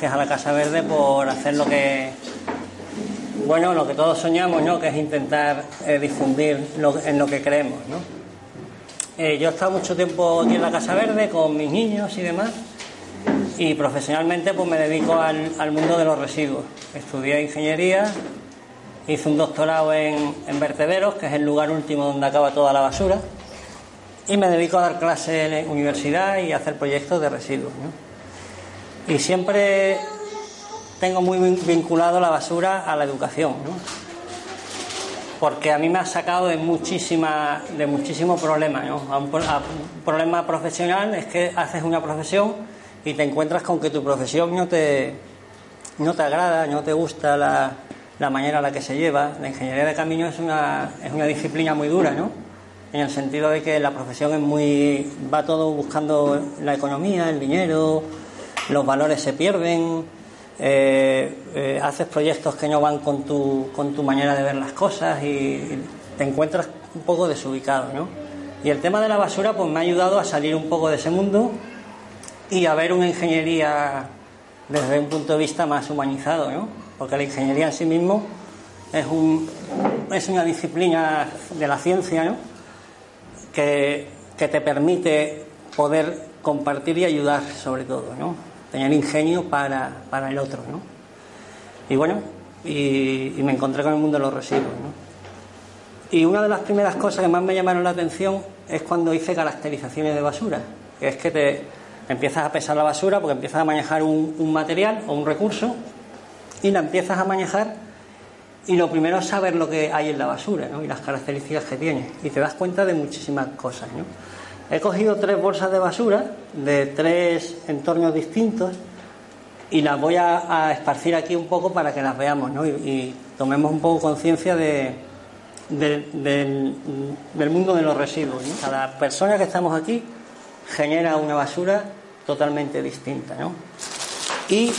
gracias a la Casa Verde por hacer lo que, bueno, lo que todos soñamos, ¿no? Que es intentar eh, difundir lo- en lo que creemos, ¿no? Eh, yo he estado mucho tiempo aquí en la Casa Verde con mis niños y demás y profesionalmente pues me dedico al, al mundo de los residuos. Estudié ingeniería, hice un doctorado en, en vertederos, que es el lugar último donde acaba toda la basura, y me dedico a dar clases en universidad y a hacer proyectos de residuos. ¿no? Y siempre tengo muy vin- vinculado la basura a la educación, ¿no? porque a mí me ha sacado de muchísima, de muchísimos problemas. ¿no? A un, a un problema profesional es que haces una profesión y te encuentras con que tu profesión no te, no te agrada, no te gusta la, la manera en la que se lleva. La ingeniería de camino es una, es una disciplina muy dura, ¿no? En el sentido de que la profesión es muy. va todo buscando la economía, el dinero, los valores se pierden, eh, eh, haces proyectos que no van con tu, con tu manera de ver las cosas y, y te encuentras un poco desubicado, ¿no? Y el tema de la basura pues me ha ayudado a salir un poco de ese mundo y a ver una ingeniería desde un punto de vista más humanizado, ¿no? Porque la ingeniería en sí mismo es, un, es una disciplina de la ciencia, ¿no? Que, que te permite poder compartir y ayudar, sobre todo, ¿no? Tener ingenio para, para el otro, ¿no? Y bueno, y, y me encontré con el mundo de los residuos, ¿no? Y una de las primeras cosas que más me llamaron la atención es cuando hice caracterizaciones de basura, que es que te empiezas a pesar la basura porque empiezas a manejar un, un material o un recurso y la empiezas a manejar y lo primero es saber lo que hay en la basura ¿no? y las características que tiene y te das cuenta de muchísimas cosas. ¿no? He cogido tres bolsas de basura de tres entornos distintos y las voy a, esparcir aquí un poco para que las veamos y, tomemos un poco conciencia de, de- del, mundo de los residuos. Cada persona que estamos aquí genera una basura totalmente distinta. ¿no? Y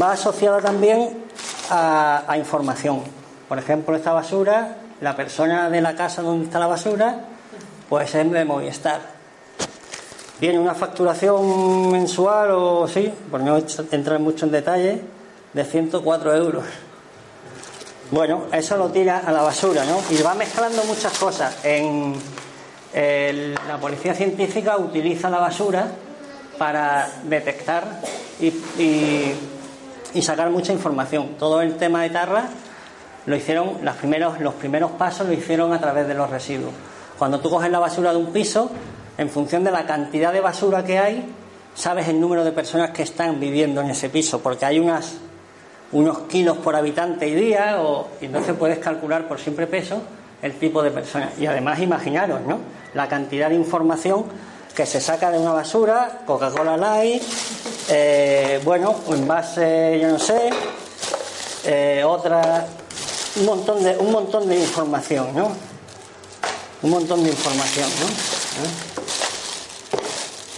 va asociada también a información. Por ejemplo, esta basura, la persona de la casa donde está la basura, pues es de Movistar. Tiene una facturación mensual o sí, por no entrar mucho en detalle, de 104 euros. Bueno, eso lo tira a la basura, ¿no? Y va mezclando muchas cosas. En la policía científica utiliza la basura para detectar y, sacar mucha información. Todo el tema de tarra lo hicieron, los primeros pasos lo hicieron a través de los residuos. Cuando tú coges la basura de un piso, en función de la cantidad de basura que hay, sabes el número de personas que están viviendo en ese piso, porque hay unas unos kilos por habitante y día, o, y entonces puedes calcular por siempre peso el tipo de personas. Y además imaginaros, ¿no? La cantidad de información que se saca de una basura, Coca-Cola Light, eh, bueno, envase, yo no sé, eh, otra, un montón de, un montón de información, ¿no? Un montón de información,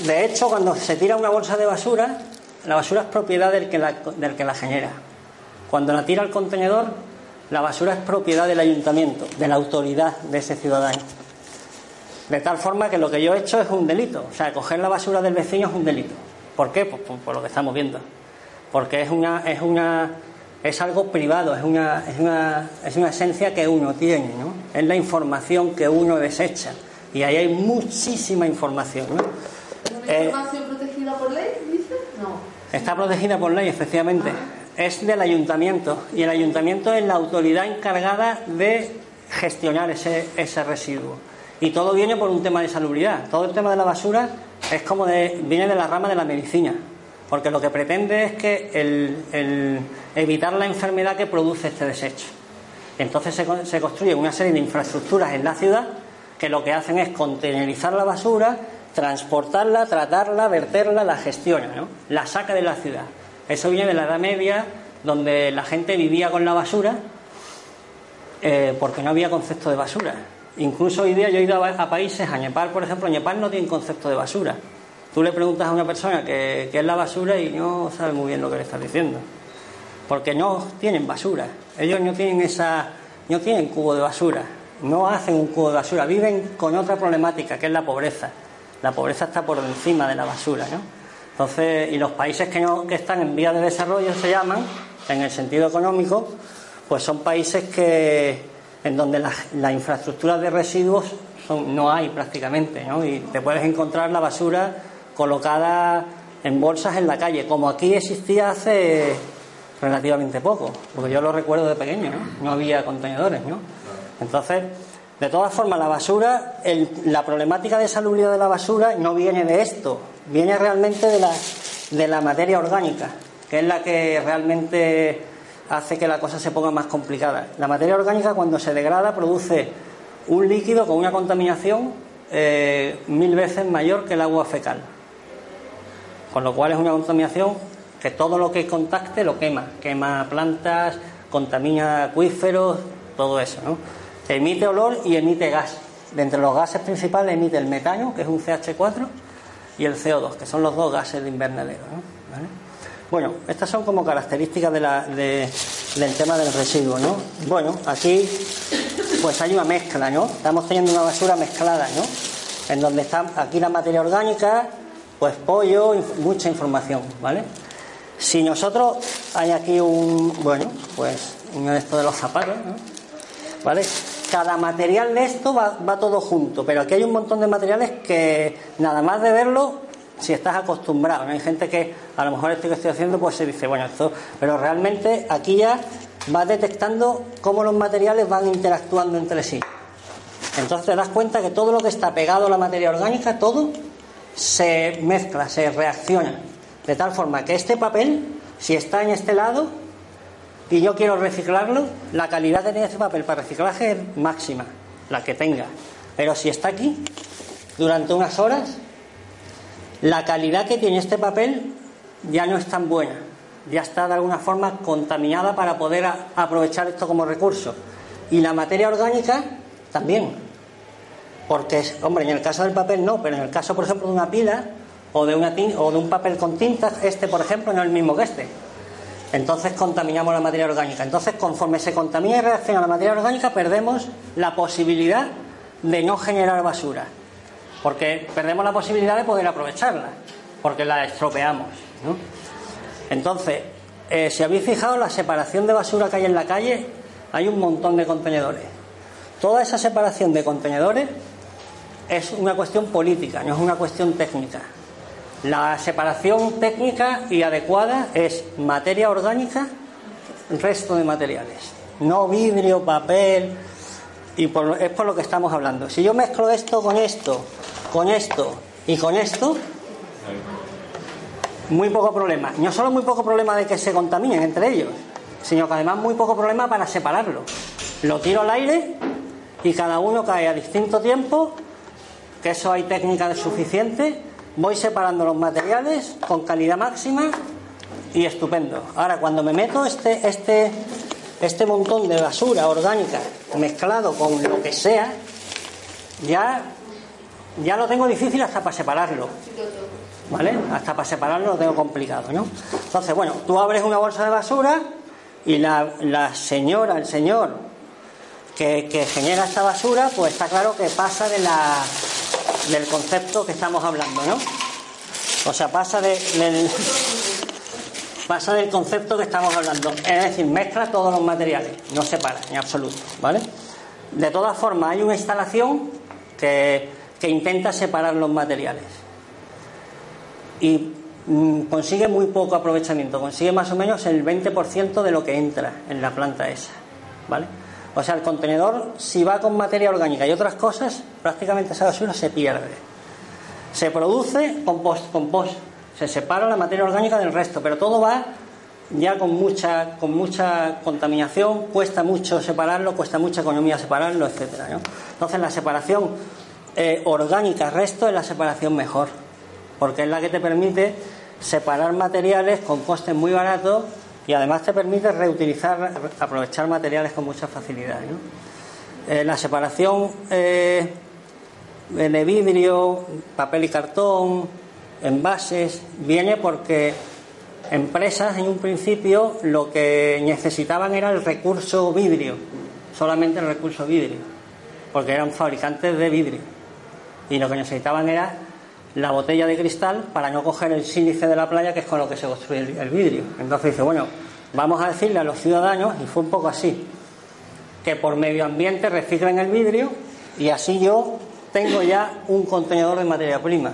¿no? De hecho, cuando se tira una bolsa de basura, la basura es propiedad del que la, genera. Cuando la tira al contenedor, la basura es propiedad del ayuntamiento, de la autoridad de ese ciudadano. De tal forma que lo que yo he hecho es un delito. O sea, coger la basura del vecino es un delito. ¿Por qué? Pues por, lo que estamos viendo. Porque es una, es una, es algo privado, es una, es una, es una esencia que uno tiene, ¿no? Es la información que uno desecha. Y ahí hay muchísima información, ¿no? ¿Una información protegida por ley, dices? No. Está protegida por ley, efectivamente. Es del ayuntamiento. Y el ayuntamiento es la autoridad encargada de gestionar ese, ese residuo. Y todo viene por un tema de salubridad. Todo el tema de la basura es como de, viene de la rama de la medicina, porque lo que pretende es que el, evitar la enfermedad que produce este desecho. Entonces se, se construye una serie de infraestructuras en la ciudad que lo que hacen es contenerizar la basura, transportarla, tratarla, verterla, la gestiona, ¿no? la saca de la ciudad. Eso viene de la Edad Media, donde la gente vivía con la basura eh, porque no había concepto de basura. Incluso hoy día yo he ido a, países, a Nepal, por ejemplo, Nepal no tiene concepto de basura. Tú le preguntas a una persona qué, es la basura y no sabe muy bien lo que le estás diciendo. Porque no tienen basura. Ellos no tienen esa, no tienen cubo de basura. No hacen un cubo de basura. Viven con otra problemática, que es la pobreza. La pobreza está por encima de la basura, ¿no? Entonces, y los países que, no, que están en vías de desarrollo se llaman, en el sentido económico, pues son países que en donde la, infraestructura de residuos no hay prácticamente, ¿no? Y te puedes encontrar la basura colocada en bolsas en la calle, como aquí existía hace relativamente poco, porque yo lo recuerdo de pequeño, ¿no? No había contenedores, ¿no? Entonces, de todas formas, la basura, la problemática de salubridad de la basura no viene de esto, viene realmente de la, de la materia orgánica, que es la que realmente hace que la cosa se ponga más complicada. La materia orgánica cuando se degrada produce un líquido con una contaminación eh, mil veces mayor que el agua fecal. Con lo cual es una contaminación que todo lo que contacte lo quema. Quema plantas, contamina acuíferos, todo eso. ¿no? Emite olor y emite gas. De entre los gases principales emite el metano, que es un CH4, y el CO2, que son los dos gases de invernadero. ¿no? Bueno, estas son como características de la, del tema del residuo, ¿no? Bueno, aquí pues hay una mezcla, ¿no? Estamos teniendo una basura mezclada, ¿no? En donde está aquí la materia orgánica, pues pollo, mucha información, ¿vale? Si nosotros hay aquí un, bueno, pues uno de de los zapatos, ¿no? ¿Vale? Cada material de esto va, va todo junto, pero aquí hay un montón de materiales que nada más de verlo si estás acostumbrado. ¿no? Hay gente que a lo mejor esto que estoy haciendo pues se dice, bueno, esto, pero realmente aquí ya vas detectando cómo los materiales van interactuando entre sí. Entonces te das cuenta que todo lo que está pegado a la materia orgánica, todo se mezcla, se reacciona. De tal forma que este papel, si está en este lado y yo quiero reciclarlo, la calidad tiene este papel para reciclaje es máxima, la que tenga. Pero si está aquí, durante unas horas, la calidad que tiene este papel ya no es tan buena, ya está de alguna forma contaminada para poder aprovechar esto como recurso. Y la materia orgánica también, porque, hombre, en el caso del papel no, pero en el caso, por ejemplo, de una pila o de, una o de un papel con tintas, este, por ejemplo, no es el mismo que este. Entonces contaminamos la materia orgánica. Entonces, conforme se contamina y reacciona la materia orgánica, perdemos la posibilidad de no generar basura porque perdemos la posibilidad de poder aprovecharla, porque la estropeamos. Entonces, eh, si habéis fijado la separación de basura que hay en la calle, hay un montón de contenedores. Toda esa separación de contenedores es una cuestión política, no es una cuestión técnica. La separación técnica y adecuada es materia orgánica, resto de materiales. No vidrio, papel, y es por lo que estamos hablando. Si yo mezclo esto con esto, con esto y con esto, muy poco problema. No solo muy poco problema de que se contaminen entre ellos, sino que además muy poco problema para separarlo. Lo tiro al aire y cada uno cae a distinto tiempo, que eso hay técnica suficiente. Voy separando los materiales con calidad máxima y estupendo. Ahora, cuando me meto este, este, este montón de basura orgánica mezclado con lo que sea, ya ya lo tengo difícil hasta para separarlo. ¿Vale? Hasta para separarlo lo tengo complicado, ¿no? Entonces, bueno, tú abres una bolsa de basura y la, señora, el señor que, genera esta basura, pues está claro que pasa de la, del concepto que estamos hablando, ¿no? O sea, pasa de, del, pasa del concepto que estamos hablando. Es decir, mezcla todos los materiales, no separa en absoluto, ¿vale? De todas formas, hay una instalación que, que intenta separar los materiales y mm, consigue muy poco aprovechamiento, consigue más o menos el 20% de lo que entra en la planta esa, ¿vale? O sea, el contenedor, si va con materia orgánica y otras cosas, prácticamente esa basura se pierde. Se produce compost, compost, se separa la materia orgánica del resto, pero todo va ya con mucha, con mucha contaminación, cuesta mucho separarlo, cuesta mucha economía separarlo, etcétera. ¿no? Entonces la separación eh, orgánica resto es la separación mejor, porque es la que te permite separar materiales con costes muy baratos y además te permite reutilizar, aprovechar materiales con mucha facilidad. Eh, la separación eh, de vidrio, papel y cartón, envases, viene porque empresas en un principio lo que necesitaban era el recurso vidrio, solamente el recurso vidrio, porque eran fabricantes de vidrio. Y lo que necesitaban era la botella de cristal para no coger el sílice de la playa, que es con lo que se construye el, vidrio. Entonces dice, bueno, vamos a decirle a los ciudadanos, y fue un poco así, que por medio ambiente reciclen el vidrio y así yo tengo ya un contenedor de materia prima.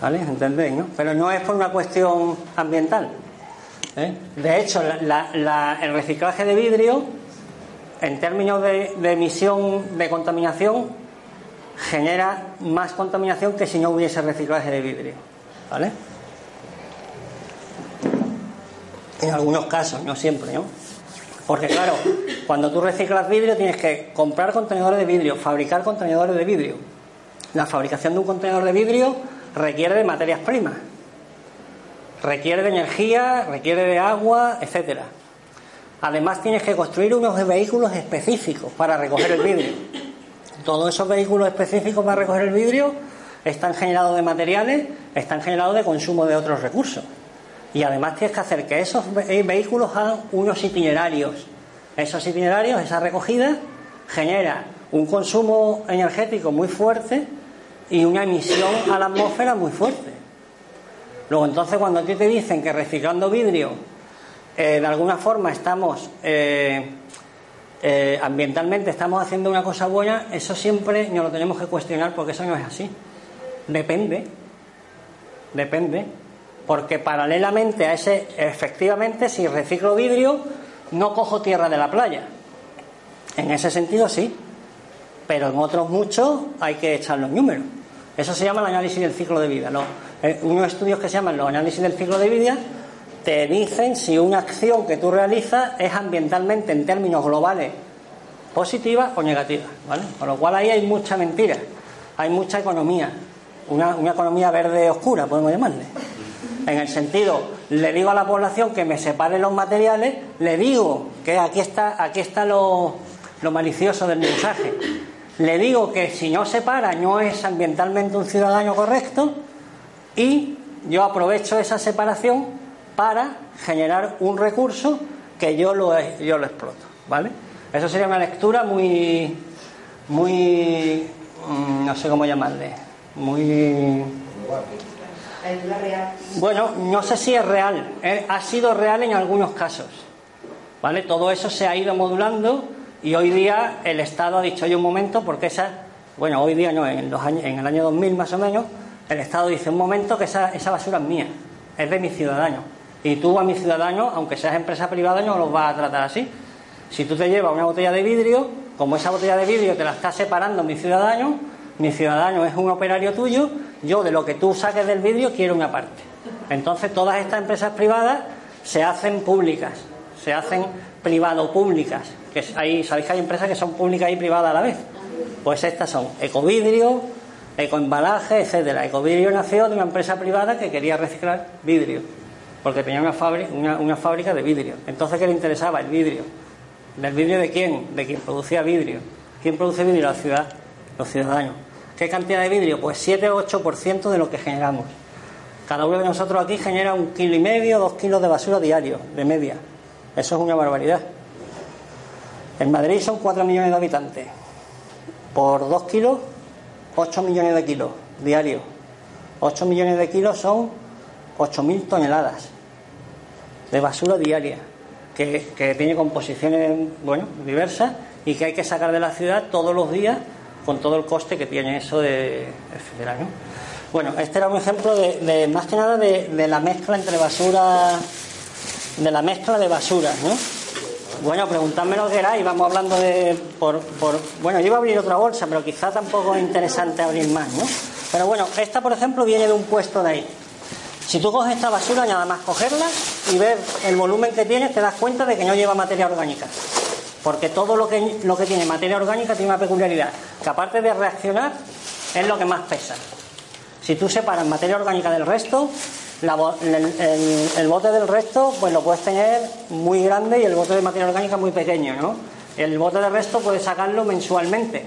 ¿Vale? ¿Entendéis? No? Pero no es por una cuestión ambiental. ¿eh? De hecho, el reciclaje de vidrio, en términos de, emisión de contaminación, genera más contaminación que si no hubiese reciclaje de vidrio. ¿Vale? En algunos casos, no siempre, ¿no? Porque claro, cuando tú reciclas vidrio tienes que comprar contenedores de vidrio, fabricar contenedores de vidrio. La fabricación de un contenedor de vidrio requiere de materias primas, requiere de energía, requiere de agua, etcétera. Además tienes que construir unos vehículos específicos para recoger el vidrio. Todos esos vehículos específicos para recoger el vidrio están generados de materiales, están generados de consumo de otros recursos. Y además tienes que hacer que esos vehículos hagan unos itinerarios. Esos itinerarios, esa recogida, genera un consumo energético muy fuerte y una emisión a la atmósfera muy fuerte. Luego entonces cuando a ti te dicen que reciclando vidrio eh, de alguna forma estamos eh, eh, ambientalmente estamos haciendo una cosa buena, eso siempre nos lo tenemos que cuestionar porque eso no es así. Depende, depende, porque paralelamente a ese, efectivamente, si reciclo vidrio, no cojo tierra de la playa. En ese sentido sí, pero en otros muchos hay que echar los números. Eso se llama el análisis del ciclo de vida. Los, eh, unos estudios que se llaman los análisis del ciclo de vida te dicen si una acción que tú realizas es ambientalmente en términos globales positiva o negativa. ¿vale? Con lo cual ahí hay mucha mentira, hay mucha economía, una, economía verde oscura, podemos llamarle. En el sentido, le digo a la población que me separe los materiales, le digo que aquí está, aquí está lo, lo malicioso del mensaje. Le digo que si no separa no es ambientalmente un ciudadano correcto y yo aprovecho esa separación para generar un recurso que yo lo, yo lo exploto, ¿vale? Eso sería una lectura muy, muy, no sé cómo llamarle, muy... Bueno, no sé si es real, ¿eh? ha sido real en algunos casos, ¿vale? Todo eso se ha ido modulando y hoy día el Estado ha dicho, hay un momento, porque esa, bueno, hoy día no, en, los años, en el año 2000 más o menos, el Estado dice, un momento que esa, esa basura es mía, es de mis ciudadanos. Y tú a mis ciudadanos, aunque seas empresa privada, no los vas a tratar así. Si tú te llevas una botella de vidrio, como esa botella de vidrio te la está separando mi ciudadano, mi ciudadano es un operario tuyo, yo de lo que tú saques del vidrio quiero una parte. Entonces todas estas empresas privadas se hacen públicas, se hacen privado-públicas que hay, sabéis que hay empresas que son públicas y privadas a la vez. Pues estas son Ecovidrio, Ecoembalaje, etcétera. Ecovidrio nació de una empresa privada que quería reciclar vidrio, porque tenía una fábrica, una, fábrica de vidrio. Entonces, ¿qué le interesaba? El vidrio. ¿Del vidrio de quién? De quien producía vidrio. ¿Quién produce vidrio? La ciudad, los ciudadanos. ¿Qué cantidad de vidrio? Pues 7 o 8% de lo que generamos. Cada uno de nosotros aquí genera un kilo y medio, dos kilos de basura diario, de media. Eso es una barbaridad. En Madrid son 4 millones de habitantes. Por 2 kilos, 8 millones de kilos diarios. 8 millones de kilos son 8.000 toneladas de basura diaria, que, que tiene composiciones bueno, diversas y que hay que sacar de la ciudad todos los días con todo el coste que tiene eso de etcétera, ¿no? Bueno, este era un ejemplo de, más que nada de, la mezcla entre basura, de la mezcla de basura, ¿no? Bueno, preguntadme lo que y vamos hablando de por, por bueno, yo iba a abrir otra bolsa, pero quizá tampoco es interesante abrir más, ¿no? Pero bueno, esta por ejemplo viene de un puesto de ahí. Si tú coges esta basura, nada más cogerla y ver el volumen que tiene, te das cuenta de que no lleva materia orgánica. Porque todo lo que, lo que tiene materia orgánica tiene una peculiaridad, que aparte de reaccionar, es lo que más pesa. Si tú separas materia orgánica del resto, el, bote del resto pues lo puedes tener muy grande y el bote de materia orgánica muy pequeño, ¿no? El bote del resto puedes sacarlo mensualmente,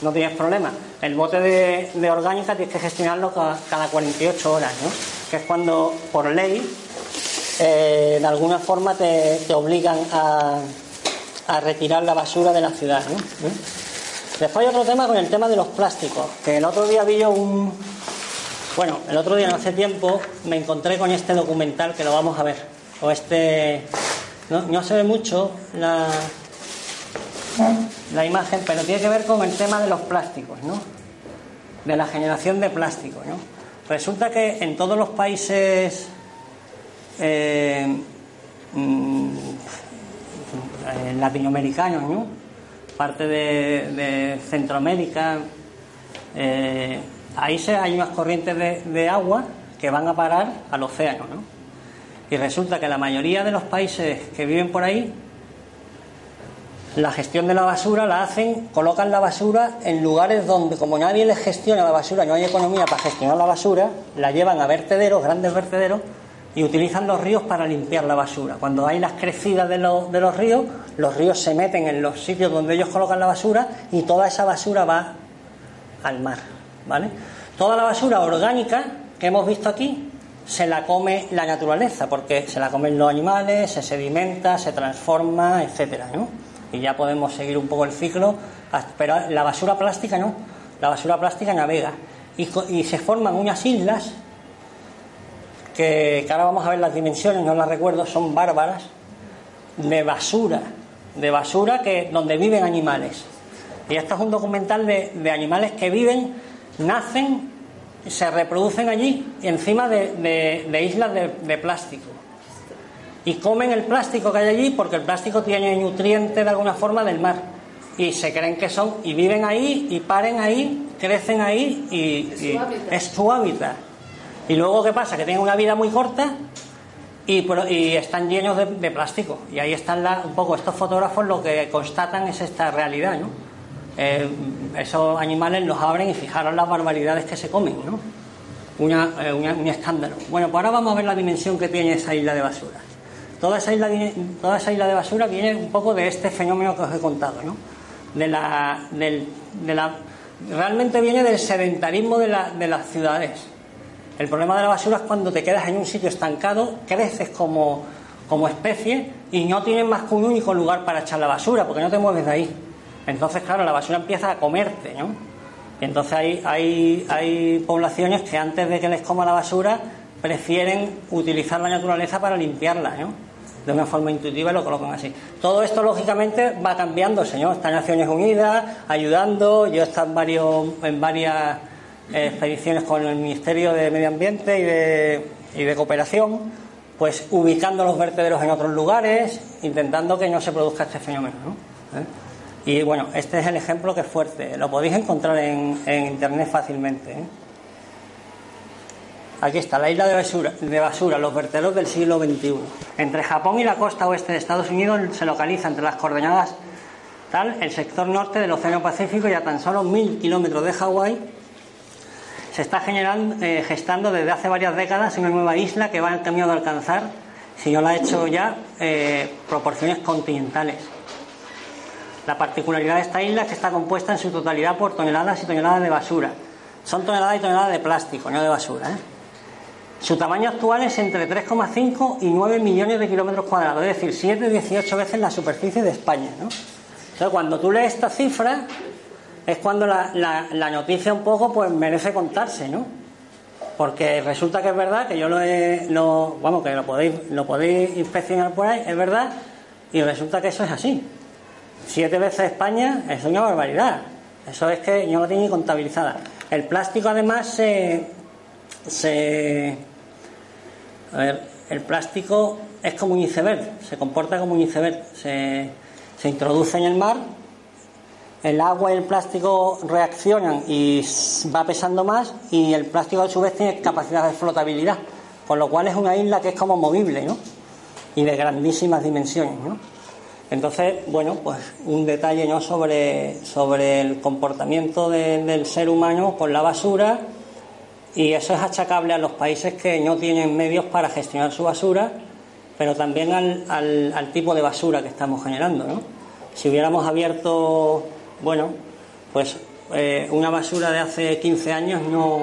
no tienes problema. El bote de, de orgánica tienes que gestionarlo cada, cada, 48 horas, ¿no? Que es cuando, por ley, eh, de alguna forma te, te obligan a, a, retirar la basura de la ciudad, ¿no? ¿Eh? Después hay otro tema con el tema de los plásticos, que el otro día vi yo un, bueno, el otro día, no hace tiempo, me encontré con este documental que lo vamos a ver. O este. No, se ve mucho la, la imagen, pero tiene que ver con el tema de los plásticos, ¿no? De la generación de plástico, ¿no? Resulta que en todos los países eh, mm, latinoamericanos, ¿no? Parte de, de Centroamérica, eh, ahí se, hay unas corrientes de, de, agua que van a parar al océano, ¿no? Y resulta que la mayoría de los países que viven por ahí, la gestión de la basura la hacen, colocan la basura en lugares donde, como nadie les gestiona la basura, no hay economía para gestionar la basura, la llevan a vertederos, grandes vertederos, y utilizan los ríos para limpiar la basura. Cuando hay las crecidas de, de los ríos, los ríos se meten en los sitios donde ellos colocan la basura y toda esa basura va al mar. ¿vale? Toda la basura orgánica que hemos visto aquí se la come la naturaleza, porque se la comen los animales, se sedimenta, se transforma, etcétera. Y ya podemos seguir un poco el ciclo, pero la basura plástica no, la basura plástica navega y, y se forman unas islas que, ahora vamos a ver las dimensiones, no las recuerdo, son bárbaras, de basura, de basura que donde viven animales. Y esto es un documental de, de animales que viven nacen, se reproducen allí encima de, de, de islas de, plástico. Y comen el plástico que hay allí porque el plástico tiene nutrientes de alguna forma del mar. Y se creen que son, y viven ahí, y paren ahí, crecen ahí, y, es, y su hábitat. es su hábitat. Y luego, ¿qué pasa? Que tienen una vida muy corta y, y están llenos de, de, plástico. Y ahí están la, un poco estos fotógrafos lo que constatan es esta realidad, ¿no? eh, esos animales los abren y fijaros las barbaridades que se comen, ¿no? Una, eh, una, un escándalo. Bueno, pues ahora vamos a ver la dimensión que tiene esa isla de basura. Toda esa isla, toda esa isla de basura viene un poco de este fenómeno que os he contado, ¿no? De la, del, de la, realmente viene del sedentarismo de, de las ciudades. El problema de la basura es cuando te quedas en un sitio estancado, creces como, como especie y no tienes más que un único lugar para echar la basura, porque no te mueves de ahí. Entonces, claro, la basura empieza a comerte, ¿no? Y entonces hay, hay, hay poblaciones que antes de que les coma la basura prefieren utilizar la naturaleza para limpiarla, ¿no? De una forma intuitiva lo colocan así. Todo esto, lógicamente, va cambiando, señor. Está Naciones Unidas ayudando. Yo he estado en, varios, en varias eh, expediciones con el Ministerio de Medio Ambiente y de, y de Cooperación, pues ubicando los vertederos en otros lugares, intentando que no se produzca este fenómeno, ¿no? ¿Eh? Y bueno, este es el ejemplo que es fuerte. Lo podéis encontrar en, en internet fácilmente. ¿eh? Aquí está, la isla de basura, los vertederos del siglo XXI. Entre Japón y la costa oeste de Estados Unidos se localiza entre las coordenadas tal el sector norte del Océano Pacífico y a tan solo mil kilómetros de Hawái se está generando, eh, gestando desde hace varias décadas una nueva isla que va en camino de alcanzar, si no la ha hecho ya, eh, proporciones continentales. La particularidad de esta isla es que está compuesta en su totalidad por toneladas y toneladas de basura. Son toneladas y toneladas de plástico, no de basura. ¿eh? Su tamaño actual es entre 3,5 y 9 millones de kilómetros cuadrados, es decir, 7 18 veces la superficie de España. ¿no? Entonces, cuando tú lees esta cifra, es cuando la, la, noticia un poco pues merece contarse, ¿no? Porque resulta que es verdad que yo lo he, lo, vamos, que lo podéis, lo podéis inspeccionar por ahí, es verdad, y resulta que eso es así. Siete veces España es una barbaridad. Eso es que yo no tengo ni contabilizada. El plástico además se, se a ver, el plástico es como un iceberg, se comporta como un iceberg, se, se introduce en el mar, el agua y el plástico reaccionan y va pesando más y el plástico a su vez tiene capacidad de flotabilidad, con lo cual es una isla que es como movible, ¿no? Y de grandísimas dimensiones, ¿no? Entonces, bueno, pues un detalle ¿no? sobre, sobre el comportamiento de- del ser humano con la basura y eso es achacable a los países que no tienen medios para gestionar su basura, pero también al, al- al tipo de basura que estamos generando. ¿no? Si hubiéramos abierto, bueno, pues eh, una basura de hace 15 años, no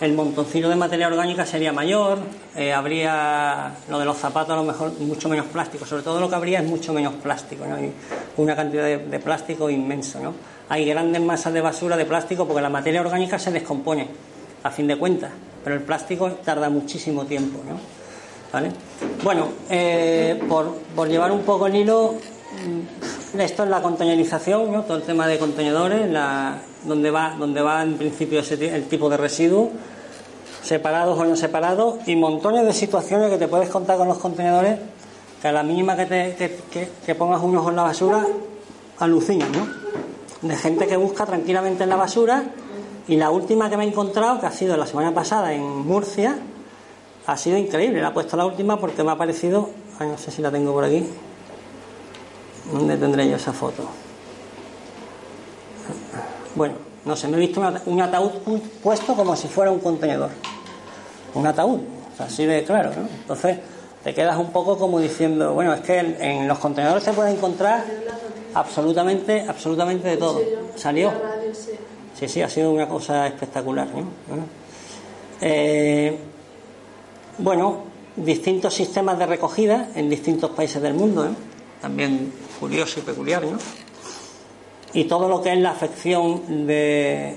el montoncillo de materia orgánica sería mayor, eh, habría lo de los zapatos a lo mejor mucho menos plástico, sobre todo lo que habría es mucho menos plástico, ¿no? Hay una cantidad de, de plástico inmenso, ¿no? Hay grandes masas de basura de plástico porque la materia orgánica se descompone, a fin de cuentas, pero el plástico tarda muchísimo tiempo, ¿no? ¿Vale? Bueno, eh, por, por llevar un poco el hilo, mm, esto es la contenerización, ¿no? todo el tema de contenedores, la, donde, va, donde va en principio ese el tipo de residuo, separados o no separados, y montones de situaciones que te puedes contar con los contenedores, que a la mínima que, te, que pongas un ojo en la basura, alucinas, ¿no? De gente que busca tranquilamente en la basura, y la última que me he encontrado, que ha sido la semana pasada en Murcia, ha sido increíble. La he puesto la última porque me ha parecido. Ay, no sé si la tengo por aquí. ¿Dónde tendré yo esa foto? Bueno, no sé, me he visto un ata- un ataúd pu- puesto como si fuera un contenedor. Un ataúd, o sea, así de claro, ¿no? Entonces te quedas un poco como diciendo, bueno, es que en, en los contenedores se puede encontrar absolutamente, absolutamente de todo. ¿Salió? Sí. Sí, ha sido una cosa espectacular. ¿no? Eh, bueno, distintos sistemas de recogida en distintos países del mundo, ¿eh? también curioso y peculiar, ¿no? Y todo lo que es la afección de,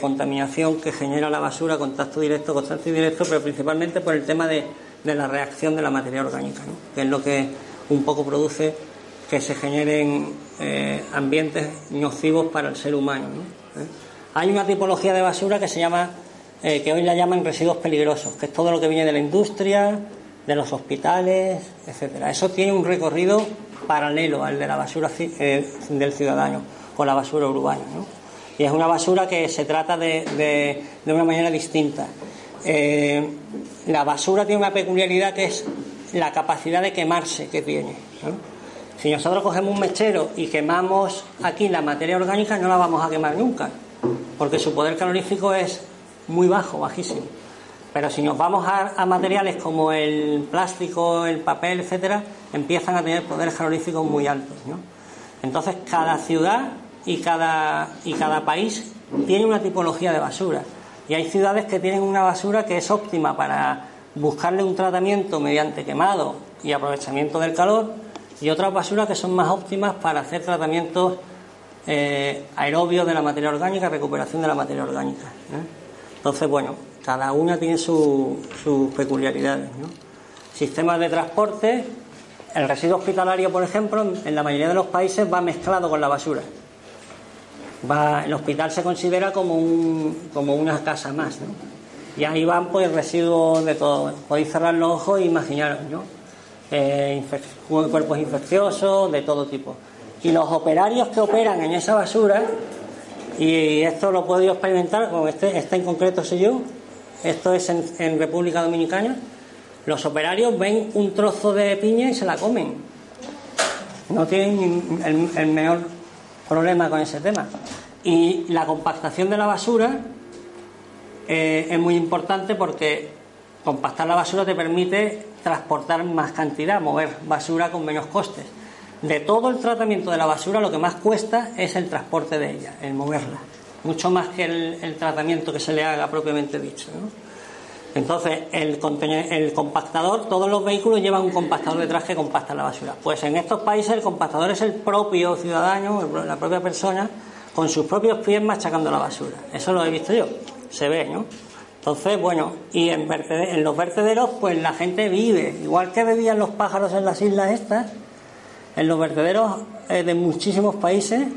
contaminación que genera la basura, contacto directo, contacto indirecto, pero principalmente por el tema de, de la reacción de la materia orgánica, ¿no? que es lo que un poco produce que se generen eh, ambientes nocivos para el ser humano. ¿no? ¿Eh? Hay una tipología de basura que se llama, eh, que hoy la llaman residuos peligrosos, que es todo lo que viene de la industria, de los hospitales, etcétera. Eso tiene un recorrido paralelo al de la basura eh, del ciudadano o la basura urbana. ¿no? Y es una basura que se trata de, una manera distinta. La basura tiene una peculiaridad que es la capacidad de quemarse que tiene. ¿no? Si nosotros cogemos un mechero y quemamos aquí la materia orgánica, no la vamos a quemar nunca, porque su poder calorífico es muy bajo, bajísimo. Pero si nos vamos a, a materiales como el plástico, el papel, etcétera, empiezan a tener poderes caloríficos muy altos. ¿no? Entonces, cada ciudad y cada, y cada país tiene una tipología de basura. Y hay ciudades que tienen una basura que es óptima para buscarle un tratamiento mediante quemado y aprovechamiento del calor, y otras basuras que son más óptimas para hacer tratamientos eh, aerobios de la materia orgánica, recuperación de la materia orgánica. ¿eh? Entonces, bueno, cada una tiene su- sus peculiaridades. Sistemas de transporte, el residuo hospitalario, por ejemplo, en- en la mayoría de los países va mezclado con la basura. Va, el hospital se considera como, un, como una casa más. ¿no? Y ahí van pues residuos de todo. Podéis cerrar los ojos e imaginaros, ¿no? Eh, cuerpos infecciosos, de todo tipo. Y los operarios que operan en esa basura, y esto lo puedo experimentar con este, este en concreto soy yo, esto es en, en República Dominicana, los operarios ven un trozo de piña y se la comen. No tienen el, el menor problema con ese tema. Y la compactación de la basura eh, es muy importante porque compactar la basura te permite transportar más cantidad, mover basura con menos costes. De todo el tratamiento de la basura, lo que más cuesta es el transporte de ella, el moverla, mucho más que el, tratamiento que se le haga propiamente dicho. ¿no? Entonces, el, el compactador, todos los vehículos llevan un compactador detrás que compacta la basura. Pues en estos países el compactador es el propio ciudadano, la propia persona, con sus propios pies machacando la basura. Eso lo he visto yo, se ve, ¿no? Entonces, bueno, y en, en, los vertederos, pues la gente vive, igual que bebían los pájaros en las islas estas, en los vertederos eh, de muchísimos países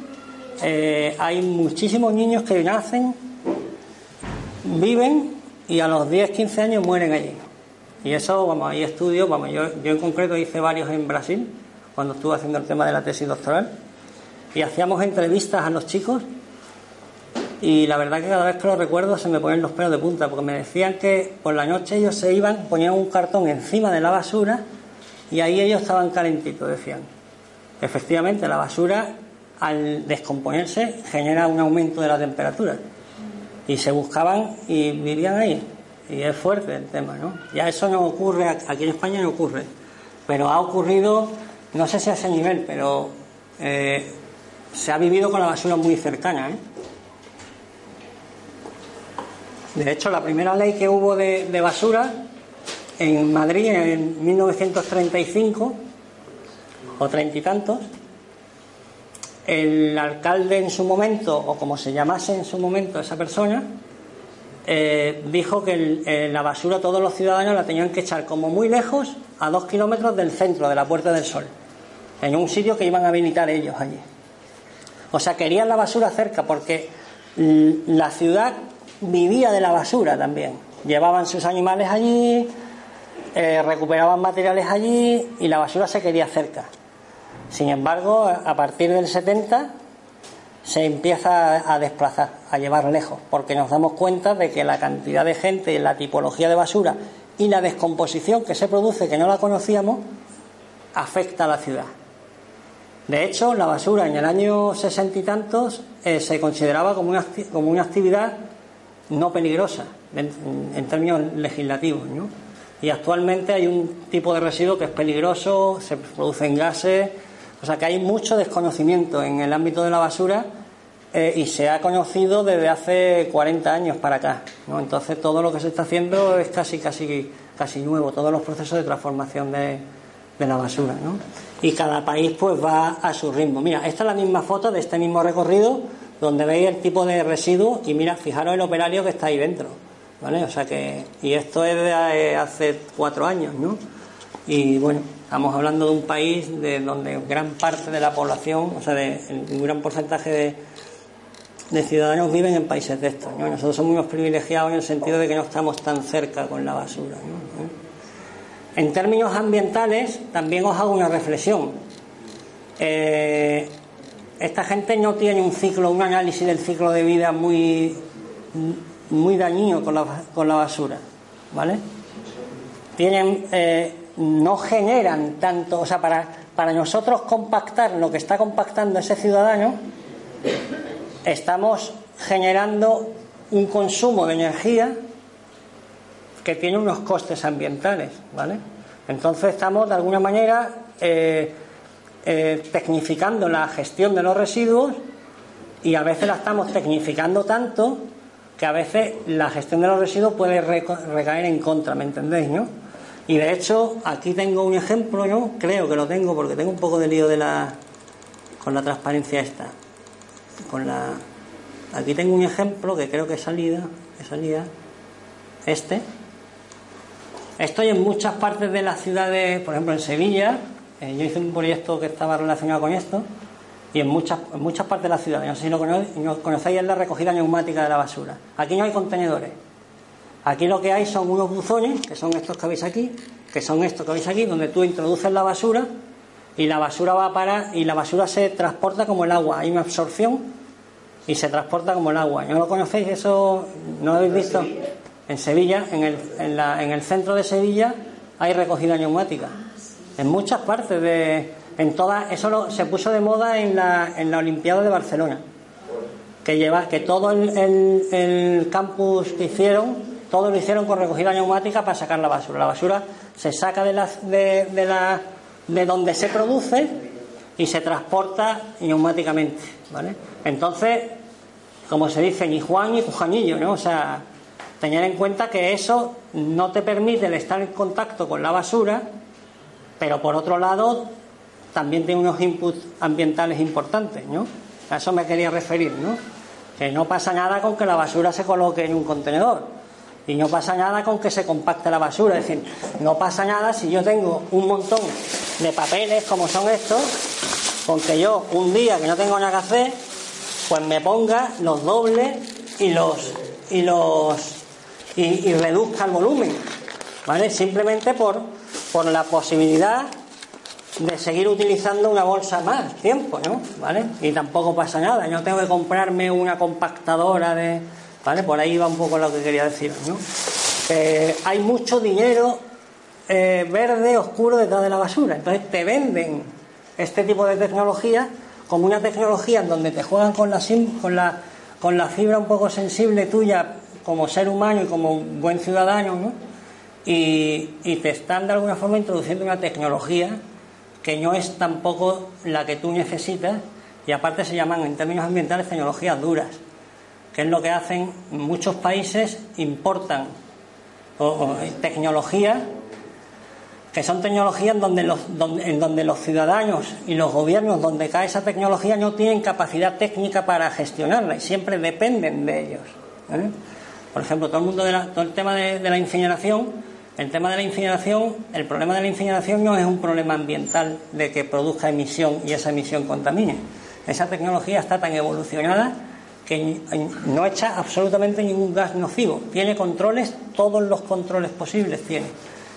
eh, hay muchísimos niños que nacen, viven y a los 10, 15 años mueren allí. Y eso, vamos, hay estudios, vamos, yo, yo en concreto hice varios en Brasil, cuando estuve haciendo el tema de la tesis doctoral, y hacíamos entrevistas a los chicos y la verdad que cada vez que lo recuerdo se me ponen los pelos de punta, porque me decían que por la noche ellos se iban, ponían un cartón encima de la basura y ahí ellos estaban calentitos, decían. Efectivamente, la basura al descomponerse genera un aumento de la temperatura. Y se buscaban y vivían ahí. Y es fuerte el tema, ¿no? Ya eso no ocurre, aquí en España no ocurre. Pero ha ocurrido, no sé si a ese nivel, pero eh, se ha vivido con la basura muy cercana, ¿eh? De hecho, la primera ley que hubo de, basura en Madrid en 1935 o treinta y tantos, el alcalde en su momento, o como se llamase en su momento esa persona, eh, dijo que eh, la basura todos los ciudadanos la tenían que echar como muy lejos, a dos kilómetros del centro, de la Puerta del Sol, en un sitio que iban a habilitar ellos allí. O sea, querían la basura cerca porque la ciudad vivía de la basura también. Llevaban sus animales allí, eh, recuperaban materiales allí y la basura se quería cerca. Sin embargo, a partir del 70 se empieza a desplazar, a llevar lejos, porque nos damos cuenta de que la cantidad de gente, la tipología de basura y la descomposición que se produce, que no la conocíamos, afecta a la ciudad. De hecho, la basura en el año sesenta y tantos eh, se consideraba como una, como una actividad no peligrosa en, términos legislativos. Y actualmente hay un tipo de residuo que es peligroso, se producen gases, o sea que hay mucho desconocimiento en el ámbito de la basura eh, y se ha conocido desde hace 40 años para acá. Entonces todo lo que se está haciendo es casi, casi, casi nuevo, todos los procesos de transformación de, de la basura. Y cada país pues va a su ritmo. Mira, esta es la misma foto de este mismo recorrido donde veis el tipo de residuos y mira, fijaros el operario que está ahí dentro, ¿vale? O sea que, y esto es de hace cuatro años, ¿no? Y bueno, estamos hablando de un país de donde gran parte de la población, o sea, de, un gran porcentaje de, ciudadanos viven en países de estos, ¿no? Nosotros somos unos privilegiados en el sentido de que no estamos tan cerca con la basura, En términos ambientales, también os hago una reflexión. Eh, esta gente no tiene un ciclo, un análisis del ciclo de vida muy, muy dañino con la, con la basura, ¿vale? Tienen, eh, no generan tanto, o sea, para, para nosotros compactar lo que está compactando ese ciudadano, estamos generando un consumo de energía que tiene unos costes ambientales, ¿vale? Entonces estamos de alguna manera eh, eh, tecnificando la gestión de los residuos y a veces la estamos tecnificando tanto que a veces la gestión de los residuos puede recaer en contra, ¿me entendéis? ¿no? Y de hecho, aquí tengo un ejemplo, ¿no? Creo que lo tengo porque tengo un poco de lío de la con la transparencia esta. Con la aquí tengo un ejemplo que creo que es salida, es salida este. Estoy en muchas partes de las ciudades, por ejemplo en Sevilla, eh, yo hice un proyecto que estaba relacionado con esto y en muchas, muchas partes de la ciudad, no sé si lo conocéis, es la recogida neumática de la basura. Aquí no hay contenedores. Aquí lo que hay son unos buzones, que son estos que veis aquí, que son estos que veis aquí, donde tú introduces la basura y la basura va a parar y la basura se transporta como el agua. Hay una absorción y se transporta como el agua. ¿No lo conocéis? ¿Eso no lo habéis visto? En Sevilla, en el, en, en el centro de Sevilla, hay recogida neumática en muchas partes de en todas eso se puso de moda en la, en la Olimpiada de Barcelona que lleva que todo el, el, campus que hicieron todo lo hicieron con recogida neumática para sacar la basura la basura se saca de la, de, de la de donde se produce y se transporta neumáticamente ¿vale? entonces como se dice ni Juan ni Juanillo no o sea tener en cuenta que eso no te permite el estar en contacto con la basura pero por otro lado también tiene unos inputs ambientales importantes, ¿no? A eso me quería referir, ¿no? Que no pasa nada con que la basura se coloque en un contenedor. Y no pasa nada con que se compacte la basura. Es decir, no pasa nada si yo tengo un montón de papeles como son estos, con que yo un día que no tengo nada que hacer, pues me ponga los dobles y los y los y, reduzca el volumen. ¿Vale? Simplemente por, por la posibilidad de seguir utilizando una bolsa más tiempo, ¿no? ¿Vale? Y tampoco pasa nada, yo tengo que comprarme una compactadora de... ¿Vale? Por ahí va un poco lo que quería decir, ¿no? hay mucho dinero eh, verde oscuro detrás de la basura, entonces te venden este tipo de tecnología como una tecnología en donde te juegan con la, con la, con la fibra un poco sensible tuya como ser humano y como buen ciudadano, ¿no? Y, te están de alguna forma introduciendo una tecnología que no es tampoco la que tú necesitas y aparte se llaman en términos ambientales tecnologías duras, que es lo que hacen muchos países, importan tecnologías que son tecnologías donde, los, en donde los ciudadanos y los gobiernos donde cae esa tecnología no tienen capacidad técnica para gestionarla y siempre dependen de ellos. ¿eh? Por ejemplo, todo el mundo de todo el tema de la incineración el tema de la incineración, el problema de la incineración no es un problema ambiental de que produzca emisión y esa emisión contamine. Esa tecnología está tan evolucionada que no echa absolutamente ningún gas nocivo. Tiene controles, todos los controles posibles tiene.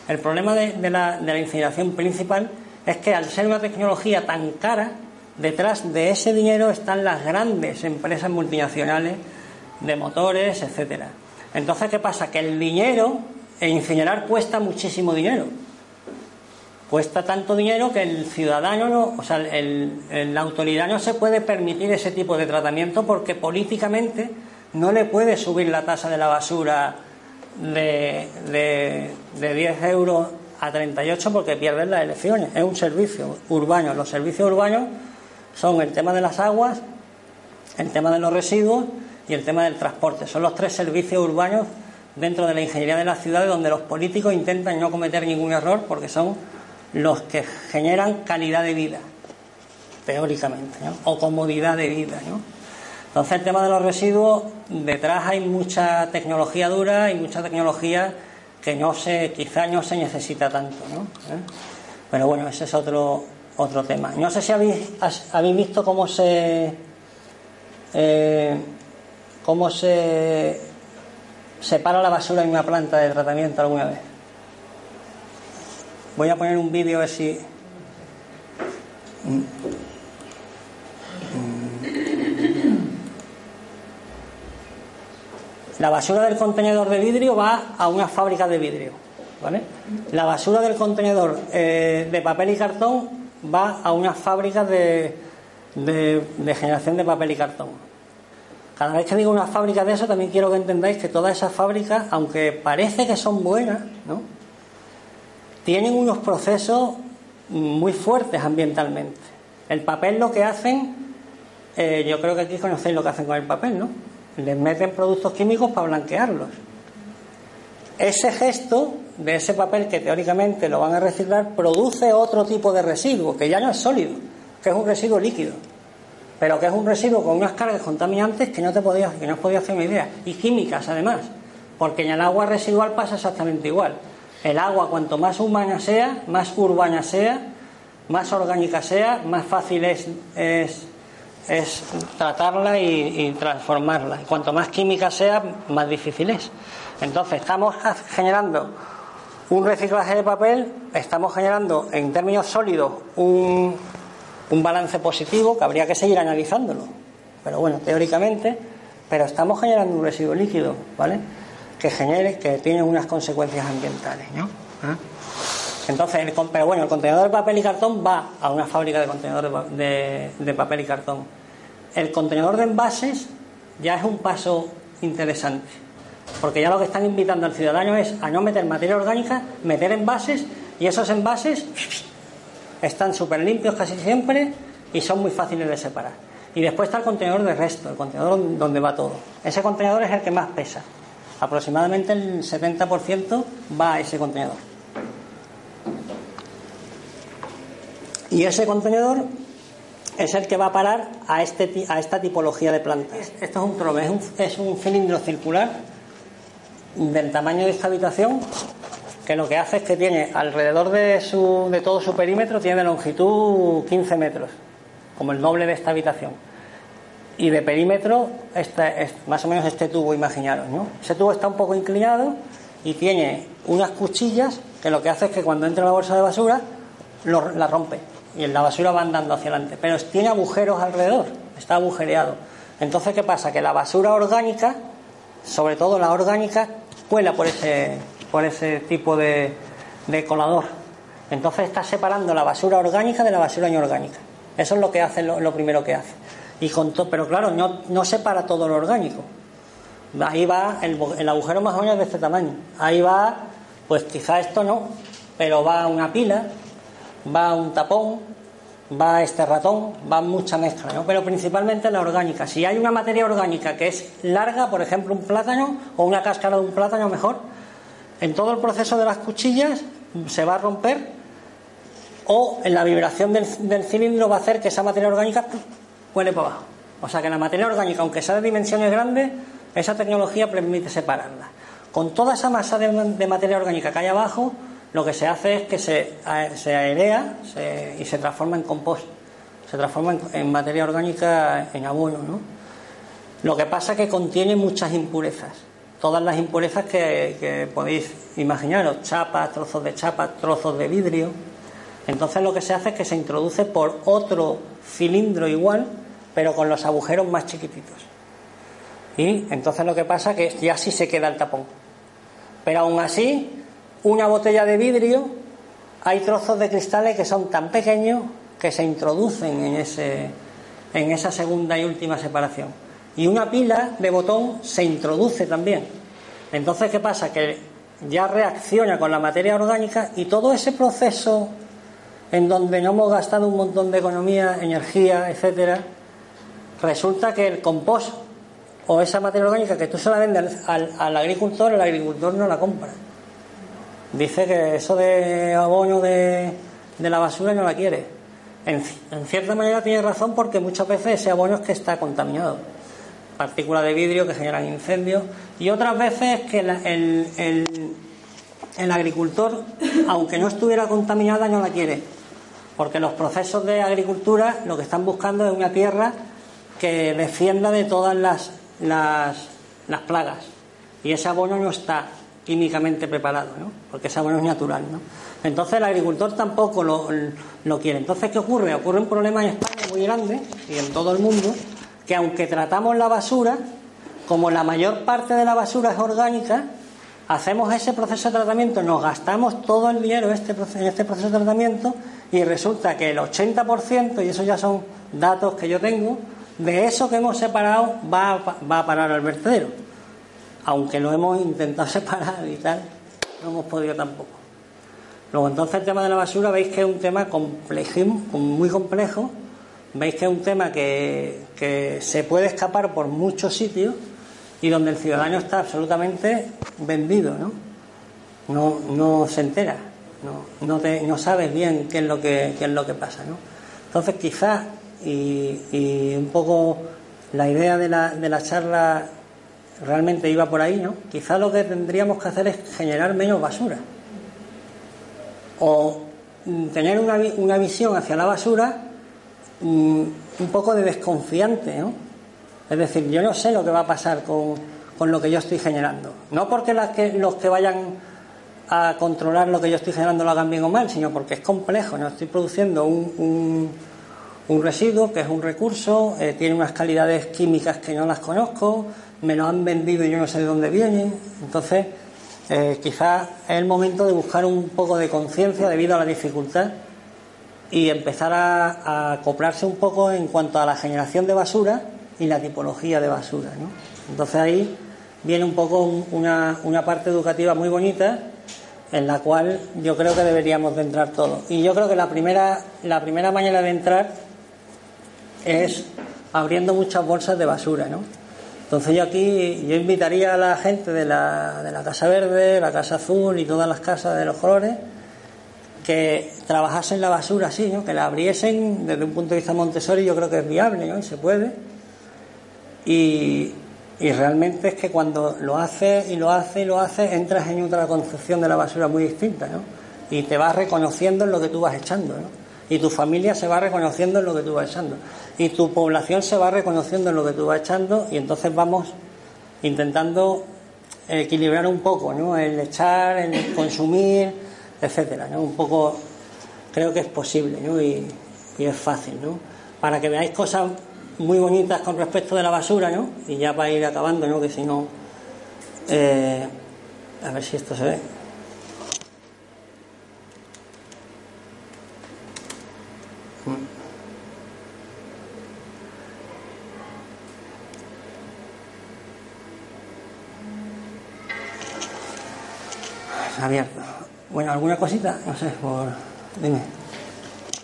El problema de, la, de la incineración principal es que al ser una tecnología tan cara, detrás de ese dinero están las grandes empresas multinacionales de motores, etcétera. Entonces, ¿qué pasa? Que el dinero e incinerar cuesta muchísimo dinero. Cuesta tanto dinero que el ciudadano, no, o sea, el, la autoridad no se puede permitir ese tipo de tratamiento porque políticamente no le puede subir la tasa de la basura de, de, 10 euros a 38 porque pierden las elecciones. Es un servicio urbano. Los servicios urbanos son el tema de las aguas, el tema de los residuos y el tema del transporte. Son los tres servicios urbanos dentro de la ingeniería de las ciudades donde los políticos intentan no cometer ningún error porque son los que generan calidad de vida, teóricamente, o comodidad de vida. ¿no? Entonces el tema de los residuos, detrás hay mucha tecnología dura y mucha tecnología que no se, quizá no se necesita tanto. ¿no? ¿Eh? Pero bueno, ese es otro, otro tema. No sé si habéis, habéis visto cómo se... Eh, cómo se separa la basura en una planta de tratamiento alguna vez. Voy a poner un vídeo a ver si. La basura del contenedor de vidrio va a una fábrica de vidrio. ¿vale? La basura del contenedor eh, de papel y cartón va a una fábrica de, de generación de papel y cartón. Cada vez que digo una fábrica de eso, también quiero que entendáis que todas esas fábricas, aunque parece que son buenas, ¿no? tienen unos procesos muy fuertes ambientalmente. El papel lo que hacen, eh, yo creo que aquí conocéis lo que hacen con el papel, ¿no? Les meten productos químicos para blanquearlos. Ese gesto de ese papel que teóricamente lo van a reciclar produce otro tipo de residuo, que ya no es sólido, que es un residuo líquido pero que es un residuo con unas cargas contaminantes que no te podías, que no os podía hacer una idea, y químicas además, porque en el agua residual pasa exactamente igual. El agua, cuanto más humana sea, más urbana sea, más orgánica sea, más fácil es, es, tratarla y, y, transformarla. Y cuanto más química sea, más difícil es. Entonces, estamos generando un reciclaje de papel, estamos generando en términos sólidos un, un balance positivo que habría que seguir analizándolo. Pero bueno, teóricamente, pero estamos generando un residuo líquido, ¿vale? Que genere, que tiene unas consecuencias ambientales, ¿no? ¿Ah? Entonces, el, pero bueno, el contenedor de papel y cartón va a una fábrica de contenedor de, de papel y cartón. El contenedor de envases ya es un paso interesante, porque ya lo que están invitando al ciudadano es a no meter materia orgánica, meter envases y esos envases están súper limpios casi siempre y son muy fáciles de separar. Y después está el contenedor de resto, el contenedor donde va todo. Ese contenedor es el que más pesa. Aproximadamente el 70% va a ese contenedor. Y ese contenedor es el que va a parar a, este, a esta tipología de plantas. Esto es un trove, es un, es un cilindro circular del tamaño de esta habitación, que lo que hace es que tiene alrededor de, su, de todo su perímetro, tiene de longitud 15 metros, como el doble de esta habitación. Y de perímetro, este, es más o menos este tubo, imaginaros, ¿no? Ese tubo está un poco inclinado y tiene unas cuchillas que lo que hace es que cuando entra la bolsa de basura, lo, la rompe y la basura va andando hacia adelante. Pero tiene agujeros alrededor, está agujereado. Entonces, ¿qué pasa? Que la basura orgánica, sobre todo la orgánica, cuela por ese, por ese tipo de, colador. Entonces está separando la basura orgánica de la basura inorgánica. Eso es lo que hace, lo, primero que hace. Y con pero claro, no, no separa todo lo orgánico. Ahí va el, el, agujero más o menos de este tamaño. Ahí va, pues quizá esto no, pero va una pila, va un tapón, va este ratón, va mucha mezcla, ¿no? pero principalmente la orgánica. Si hay una materia orgánica que es larga, por ejemplo un plátano o una cáscara de un plátano mejor, en todo el proceso de las cuchillas se va a romper o en la vibración del, cilindro va a hacer que esa materia orgánica huele para abajo. O sea que la materia orgánica, aunque sea de dimensiones grandes, esa tecnología permite separarla. Con toda esa masa de materia orgánica que hay abajo, lo que se hace es que se, se aerea y se transforma en compost, se transforma en, materia orgánica en abono. ¿no? Lo que pasa es que contiene muchas impurezas, todas las impurezas que, que podéis imaginaros, chapas, trozos de chapa, trozos de vidrio. Entonces lo que se hace es que se introduce por otro cilindro igual, pero con los agujeros más chiquititos. Y entonces lo que pasa es que ya sí se queda el tapón. Pero aún así una botella de vidrio, hay trozos de cristales que son tan pequeños que se introducen en, ese, en esa segunda y última separación. Y una pila de botón se introduce también. Entonces, ¿qué pasa? Que ya reacciona con la materia orgánica y todo ese proceso en donde no hemos gastado un montón de economía, energía, etcétera, resulta que el compost o esa materia orgánica que tú se la vendes al, al agricultor, el agricultor no la compra dice que eso de abono de, la basura no la quiere. En, cierta manera tiene razón porque muchas veces ese abono es que está contaminado. Partículas de vidrio que generan incendios y otras veces que el, el, el agricultor, aunque no estuviera contaminada, no la quiere. Porque los procesos de agricultura lo que están buscando es una tierra que defienda de todas las, las, las plagas. Y ese abono no está químicamente preparado, ¿no? porque ese abono es natural. ¿no? Entonces el agricultor tampoco lo, lo, quiere. Entonces, ¿qué ocurre? Ocurre un problema en España muy grande y en todo el mundo, que aunque tratamos la basura, como la mayor parte de la basura es orgánica, hacemos ese proceso de tratamiento, nos gastamos todo el dinero este, en este proceso de tratamiento y resulta que el 80%, y eso ya son datos que yo tengo, de eso que hemos separado va, va a parar al vertedero aunque lo hemos intentado separar y tal, no hemos podido tampoco. Luego entonces el tema de la basura veis que es un tema complejo, muy complejo, veis que es un tema que, que se puede escapar por muchos sitios y donde el ciudadano está absolutamente vendido, ¿no? No, no se entera, no, no, te, no sabes bien qué es lo que, qué es lo que pasa, ¿no? Entonces quizás, y, y un poco la idea de la, de la charla realmente iba por ahí, ¿no? Quizá lo que tendríamos que hacer es generar menos basura. O mm, tener una, una visión hacia la basura mm, un poco de desconfiante, ¿no? Es decir, yo no sé lo que va a pasar con, con lo que yo estoy generando. No porque las que, los que vayan a controlar lo que yo estoy generando lo hagan bien o mal, sino porque es complejo, ¿no? Estoy produciendo un, un, residuo que es un recurso, eh, tiene unas calidades químicas que no las conozco, me lo han vendido y yo no sé de dónde vienen. Entonces, eh, quizás es el momento de buscar un poco de conciencia debido a la dificultad y empezar a, acoplarse un poco en cuanto a la generación de basura y la tipología de basura. ¿no? Entonces ahí viene un poco una, una parte educativa muy bonita en la cual yo creo que deberíamos de entrar todos. Y yo creo que la primera, la primera manera de entrar es abriendo muchas bolsas de basura, ¿no? Entonces yo aquí, yo invitaría a la gente de la, de la Casa Verde, la Casa Azul y todas las casas de los colores que trabajasen la basura así, ¿no? que la abriesen desde un punto de vista Montessori, yo creo que es viable ¿no? y se puede. Y, Y realmente es que cuando lo haces y lo haces y lo haces, entras en otra concepción de la basura muy distinta, ¿no? Y te vas reconociendo en lo que tú vas echando, ¿no? Y tu familia se va reconociendo en lo que tú vas echando. Y tu población se va reconociendo en lo que tú vas echando y entonces vamos intentando equilibrar un poco, ¿no? El echar, el consumir, etcétera, ¿no? Un poco creo que es posible, ¿no? Y, y es fácil, ¿no? Para que veáis cosas muy bonitas con respecto de la basura, ¿no? Y ya para ir acabando, ¿no? Que si no... Eh, a ver si esto se ve. Bueno, ¿alguna cosita? No sé, por... Dime.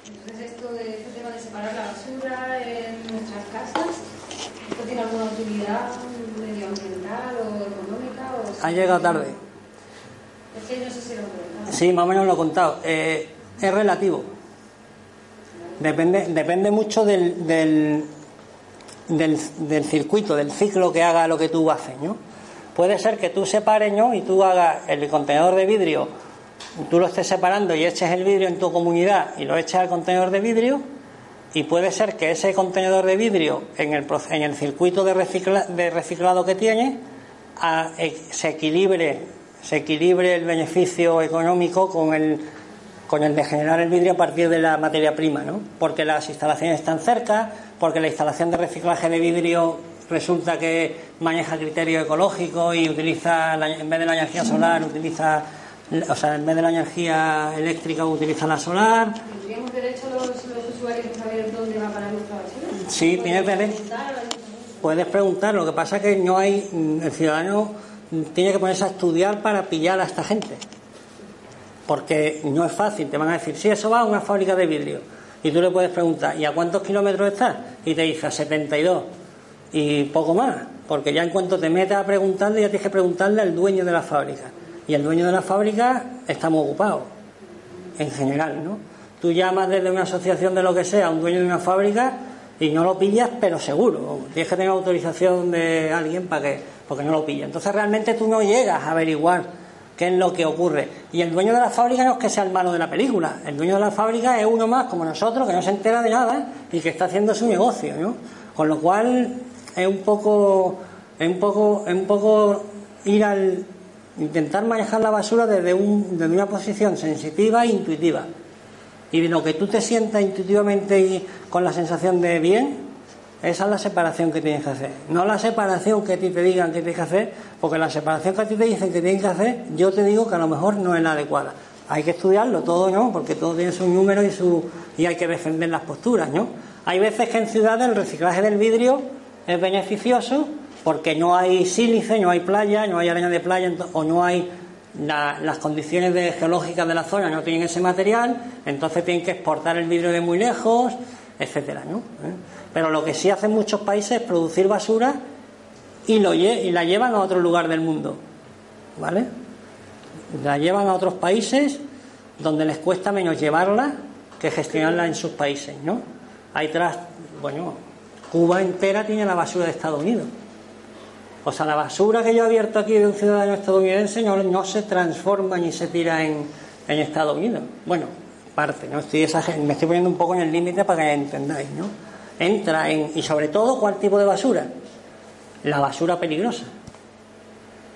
Entonces, esto de este tema de separar la basura en nuestras casas, ¿esto tiene alguna utilidad medioambiental o económica? O Ha llegado tarde. Es que no sé si lo he. Sí, más o menos lo he contado. Eh, es relativo. Depende, depende mucho del, del, del, del circuito, del ciclo que haga lo que tú haces, ¿no? Puede ser que tú separes, ¿no? Y tú hagas el contenedor de vidrio, tú lo estés separando y eches el vidrio en tu comunidad y lo eches al contenedor de vidrio, y puede ser que ese contenedor de vidrio en el, en el circuito de, recicla- de reciclado que tiene a- eh, se equilibre se equilibre el beneficio económico con el con el de generar el vidrio a partir de la materia prima, ¿no? Porque las instalaciones están cerca, porque la instalación de reciclaje de vidrio resulta que maneja criterio ecológico y utiliza la- en vez de la energía solar utiliza o sea, en vez de la energía eléctrica utiliza la solar. ¿Tendríamos derecho los, los usuarios a saber dónde va a parar nuestra basura? Sí, tienes ¿Podemos derecho. Puedes preguntar, lo que pasa es que no hay, el ciudadano tiene que ponerse a estudiar para pillar a esta gente. Porque no es fácil, te van a decir, sí, eso va a una fábrica de vidrio. Y tú le puedes preguntar, ¿y a cuántos kilómetros está? Y te dice, a 72. Y poco más, porque ya en cuanto te metes a preguntarle, ya tienes que preguntarle al dueño de la fábrica. Y el dueño de la fábrica está muy ocupado, en general, ¿no? Tú llamas desde una asociación de lo que sea a un dueño de una fábrica y no lo pillas, pero seguro. Tienes que tener autorización de alguien para que, porque no lo pilla. Entonces realmente tú no llegas a averiguar qué es lo que ocurre. Y el dueño de la fábrica no es que sea el malo de la película. El dueño de la fábrica es uno más como nosotros que no se entera de nada y que está haciendo su negocio, ¿no? Con lo cual es un poco, es un poco, es un poco ir al intentar manejar la basura desde, un, desde una posición sensitiva e intuitiva. Y lo que tú te sientas intuitivamente y con la sensación de bien, esa es la separación que tienes que hacer. No la separación que a ti te digan que tienes que hacer, porque la separación que a ti te dicen que tienes que hacer, yo te digo que a lo mejor no es la adecuada. Hay que estudiarlo todo, ¿no? Porque todo tiene su número y su y hay que defender las posturas, ¿no? Hay veces que en ciudades el reciclaje del vidrio es beneficioso porque no hay sílice, no hay playa, no hay arena de playa o no hay la- las condiciones geológicas de la zona no tienen ese material, entonces tienen que exportar el vidrio de muy lejos, etcétera, ¿no? ¿Eh? Pero lo que sí hacen muchos países es producir basura y, lo y la llevan a otro lugar del mundo, ¿vale? La llevan a otros países donde les cuesta menos llevarla que gestionarla en sus países, ¿no? Hay tras, bueno, Cuba entera tiene la basura de Estados Unidos. O sea, la basura que yo he abierto aquí de un ciudadano estadounidense no, no se transforma ni se tira en, en Estados Unidos. Bueno, parte, ¿no? Estoy me estoy poniendo un poco en el límite para que entendáis, ¿no? Entra en, y sobre todo, ¿cuál tipo de basura? La basura peligrosa.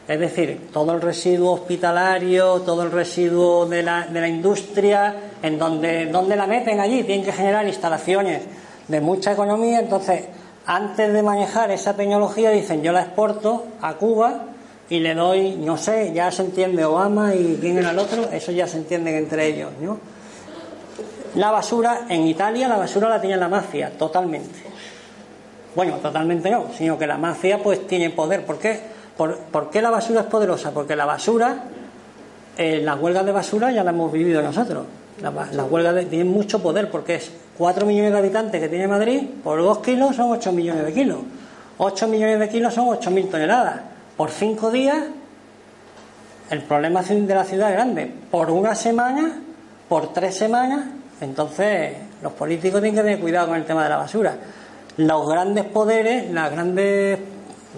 Es decir, todo el residuo hospitalario, todo el residuo de la, de la industria, en donde, donde la meten allí, tienen que generar instalaciones de mucha economía, entonces antes de manejar esa tecnología dicen yo la exporto a Cuba y le doy, no sé, ya se entiende Obama y quién era el otro, eso ya se entienden entre ellos, ¿no? La basura, en Italia la basura la tiene la mafia, totalmente. Bueno, totalmente no, sino que la mafia pues tiene poder. ¿Por qué? ¿Por, por qué la basura es poderosa? Porque la basura, eh, las huelgas de basura ya las hemos vivido nosotros. Las, las huelgas tienen mucho poder porque es 4 millones de habitantes que tiene Madrid, por 2 kilos son 8 millones de kilos. 8 millones de kilos son 8.000 toneladas. Por 5 días, el problema de la ciudad es grande. Por una semana, por tres semanas, entonces los políticos tienen que tener cuidado con el tema de la basura. Los grandes poderes, las grandes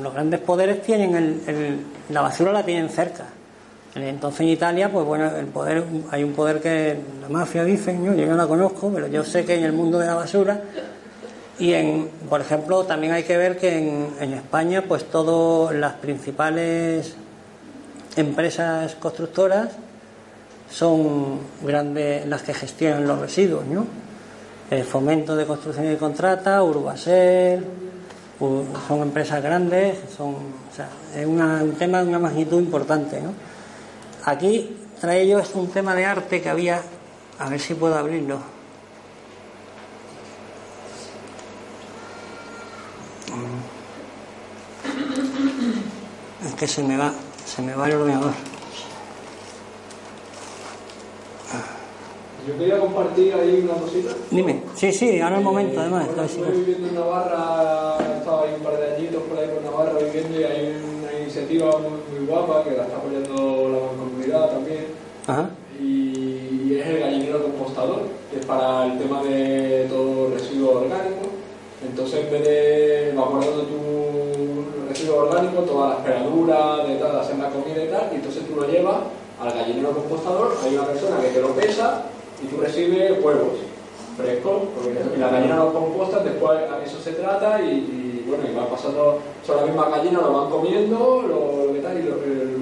los grandes poderes tienen el, la basura la tienen cerca. Entonces en Italia, pues bueno, el poder, hay un poder que la mafia dicen, yo, no la conozco, pero yo sé que en el mundo de la basura y en, por ejemplo, también hay que ver que en, España, pues todas las principales empresas constructoras son grandes las que gestionan los residuos, ¿no? El Fomento de Construcción y Contrata, Urbasel, son empresas grandes, son, o sea, es un tema de una magnitud importante, ¿no? Aquí trae yo es un tema de arte que había, a ver si puedo abrirlo. Es que se me va, se me va el ordenador. Yo quería compartir ahí una cosita. Dime, sí, sí, ahora el momento, además. estoy viviendo en Navarra, he estado ahí un par de añitos por ahí por Navarra viviendo y hay una iniciativa muy, guapa que la está apoyando también. Ajá. Y es el gallinero compostador, que es para el tema de todo residuo orgánico. Entonces, en vez de evaporando tu residuo orgánico, todas las peladuras, de tal, hacer la comida y tal, y entonces tú lo llevas al gallinero compostador, hay una persona que te lo pesa y tú recibes huevos frescos, porque la gallina lo compostan, después eso se trata y, bueno, y van pasando, son las mismas gallinas, lo van comiendo, lo, y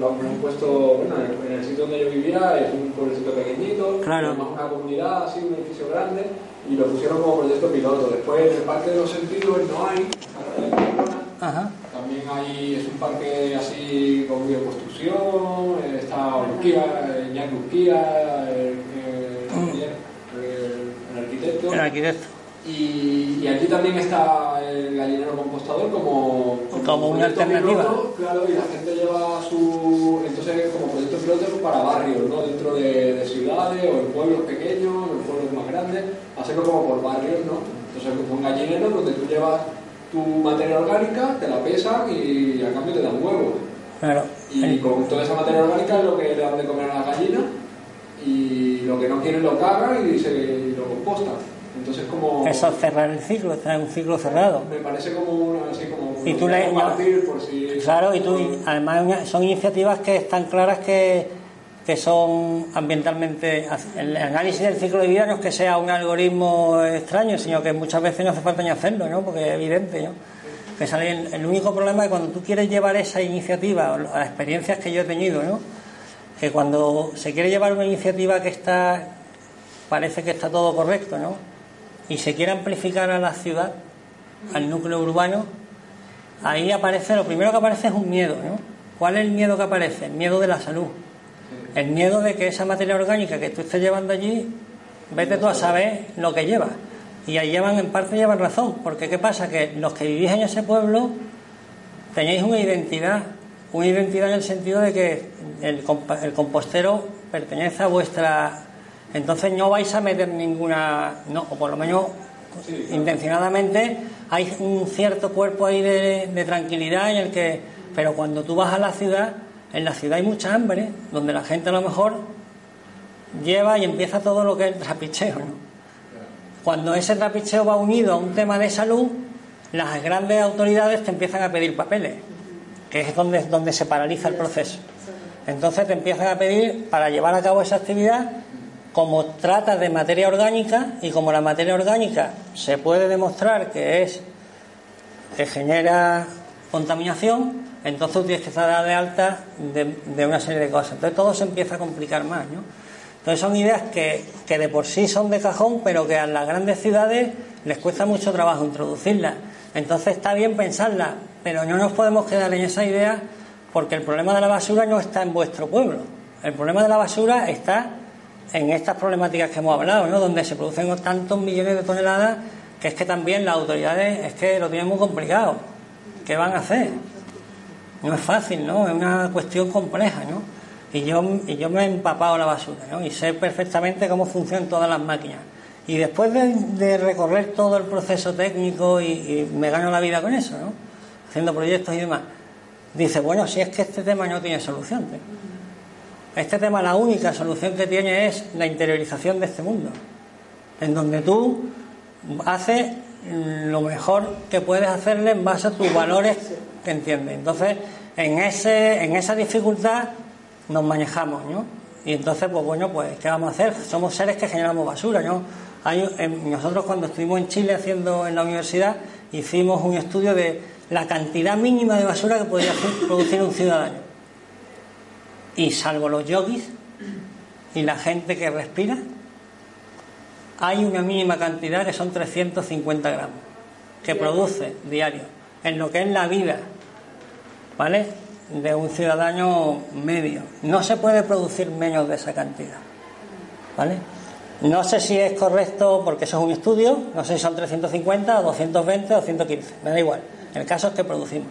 lo, han puesto, bueno, en el sitio donde yo vivía es un pueblecito pequeñito, claro. una comunidad así, un edificio grande, y lo pusieron como proyecto piloto. Después en el Parque de los Sentidos no hay, Ajá. también hay, es un parque así con bioconstrucción, está Urquía, Iñaki Urquía, el arquitecto. Y, aquí también está el gallinero compostador como, como, una alternativa. claro, y la gente lleva su. Entonces, como proyecto piloto para barrios, ¿no? Dentro de, ciudades o en pueblos pequeños, o en pueblos más grandes, hacerlo como por barrios, ¿no? Entonces, como un gallinero donde tú llevas tu materia orgánica, te la pesan y a cambio te dan huevos. Claro. Y con toda esa materia orgánica es lo que le dan de comer a la gallina y lo que no quieren lo cagan y, se, lo compostan. Entonces como... Eso es cerrar el ciclo, es un ciclo cerrado. Me parece como así como... Y tú le, por si... Claro, y tú, además son iniciativas que están claras que, que son ambientalmente... El análisis del ciclo de vida no es que sea un algoritmo extraño, sino que muchas veces no hace falta ni hacerlo, ¿no? Porque es evidente, ¿no? Que sale el, único problema es cuando tú quieres llevar esa iniciativa, las experiencias que yo he tenido, ¿no? que cuando se quiere llevar una iniciativa que está, parece que está todo correcto, ¿no? Y se quiere amplificar a la ciudad, al núcleo urbano, ahí aparece, lo primero que aparece es un miedo, ¿no? ¿Cuál es el miedo que aparece? El miedo de la salud. El miedo de que esa materia orgánica que tú estés llevando allí, vete tú a saber lo que lleva. Y ahí llevan, en parte llevan razón, porque ¿qué pasa? Que los que vivís en ese pueblo tenéis una identidad una identidad en el sentido de que el, compostero pertenece a vuestra. Entonces no vais a meter ninguna. No, o por lo menos intencionadamente hay un cierto cuerpo ahí de, tranquilidad en el que. Pero cuando tú vas a la ciudad, en la ciudad hay mucha hambre, donde la gente a lo mejor lleva y empieza todo lo que es el trapicheo. Cuando ese trapicheo va unido a un tema de salud, las grandes autoridades te empiezan a pedir papeles que es donde, donde se paraliza el proceso. Entonces te empiezan a pedir para llevar a cabo esa actividad, como trata de materia orgánica y como la materia orgánica se puede demostrar que es que genera contaminación, entonces tienes que estar de alta de, una serie de cosas. Entonces todo se empieza a complicar más, ¿no? Entonces son ideas que, que de por sí son de cajón, pero que a las grandes ciudades les cuesta mucho trabajo introducirlas. Entonces está bien pensarlas, pero no nos podemos quedar en esa idea porque el problema de la basura no está en vuestro pueblo. El problema de la basura está en estas problemáticas que hemos hablado, ¿no? donde se producen tantos millones de toneladas que es que también las autoridades es que lo tienen muy complicado. ¿Qué van a hacer? No es fácil, ¿no? Es una cuestión compleja, ¿no? Y yo, y yo me he empapado la basura, ¿no? Y sé perfectamente cómo funcionan todas las máquinas. Y después de, recorrer todo el proceso técnico y, me gano la vida con eso, ¿no? haciendo proyectos y demás, dice, bueno, si es que este tema no tiene solución. Este tema la única solución que tiene es la interiorización de este mundo, en donde tú haces lo mejor que puedes hacerle en base a tus valores que entiendes. Entonces, en, ese, en esa dificultad nos manejamos, ¿no? Y entonces, pues bueno, pues ¿qué vamos a hacer? Somos seres que generamos basura, ¿no? Nosotros cuando estuvimos en Chile haciendo en la universidad, hicimos un estudio de la cantidad mínima de basura que podría producir un ciudadano. Y salvo los yogis y la gente que respira, hay una mínima cantidad que son 350 gramos que produce diario en lo que es la vida, ¿vale? De un ciudadano medio. No se puede producir menos de esa cantidad, ¿vale? No sé si es correcto porque eso es un estudio, no sé si son 350 o 220 o 115, me da igual. El caso es que producimos.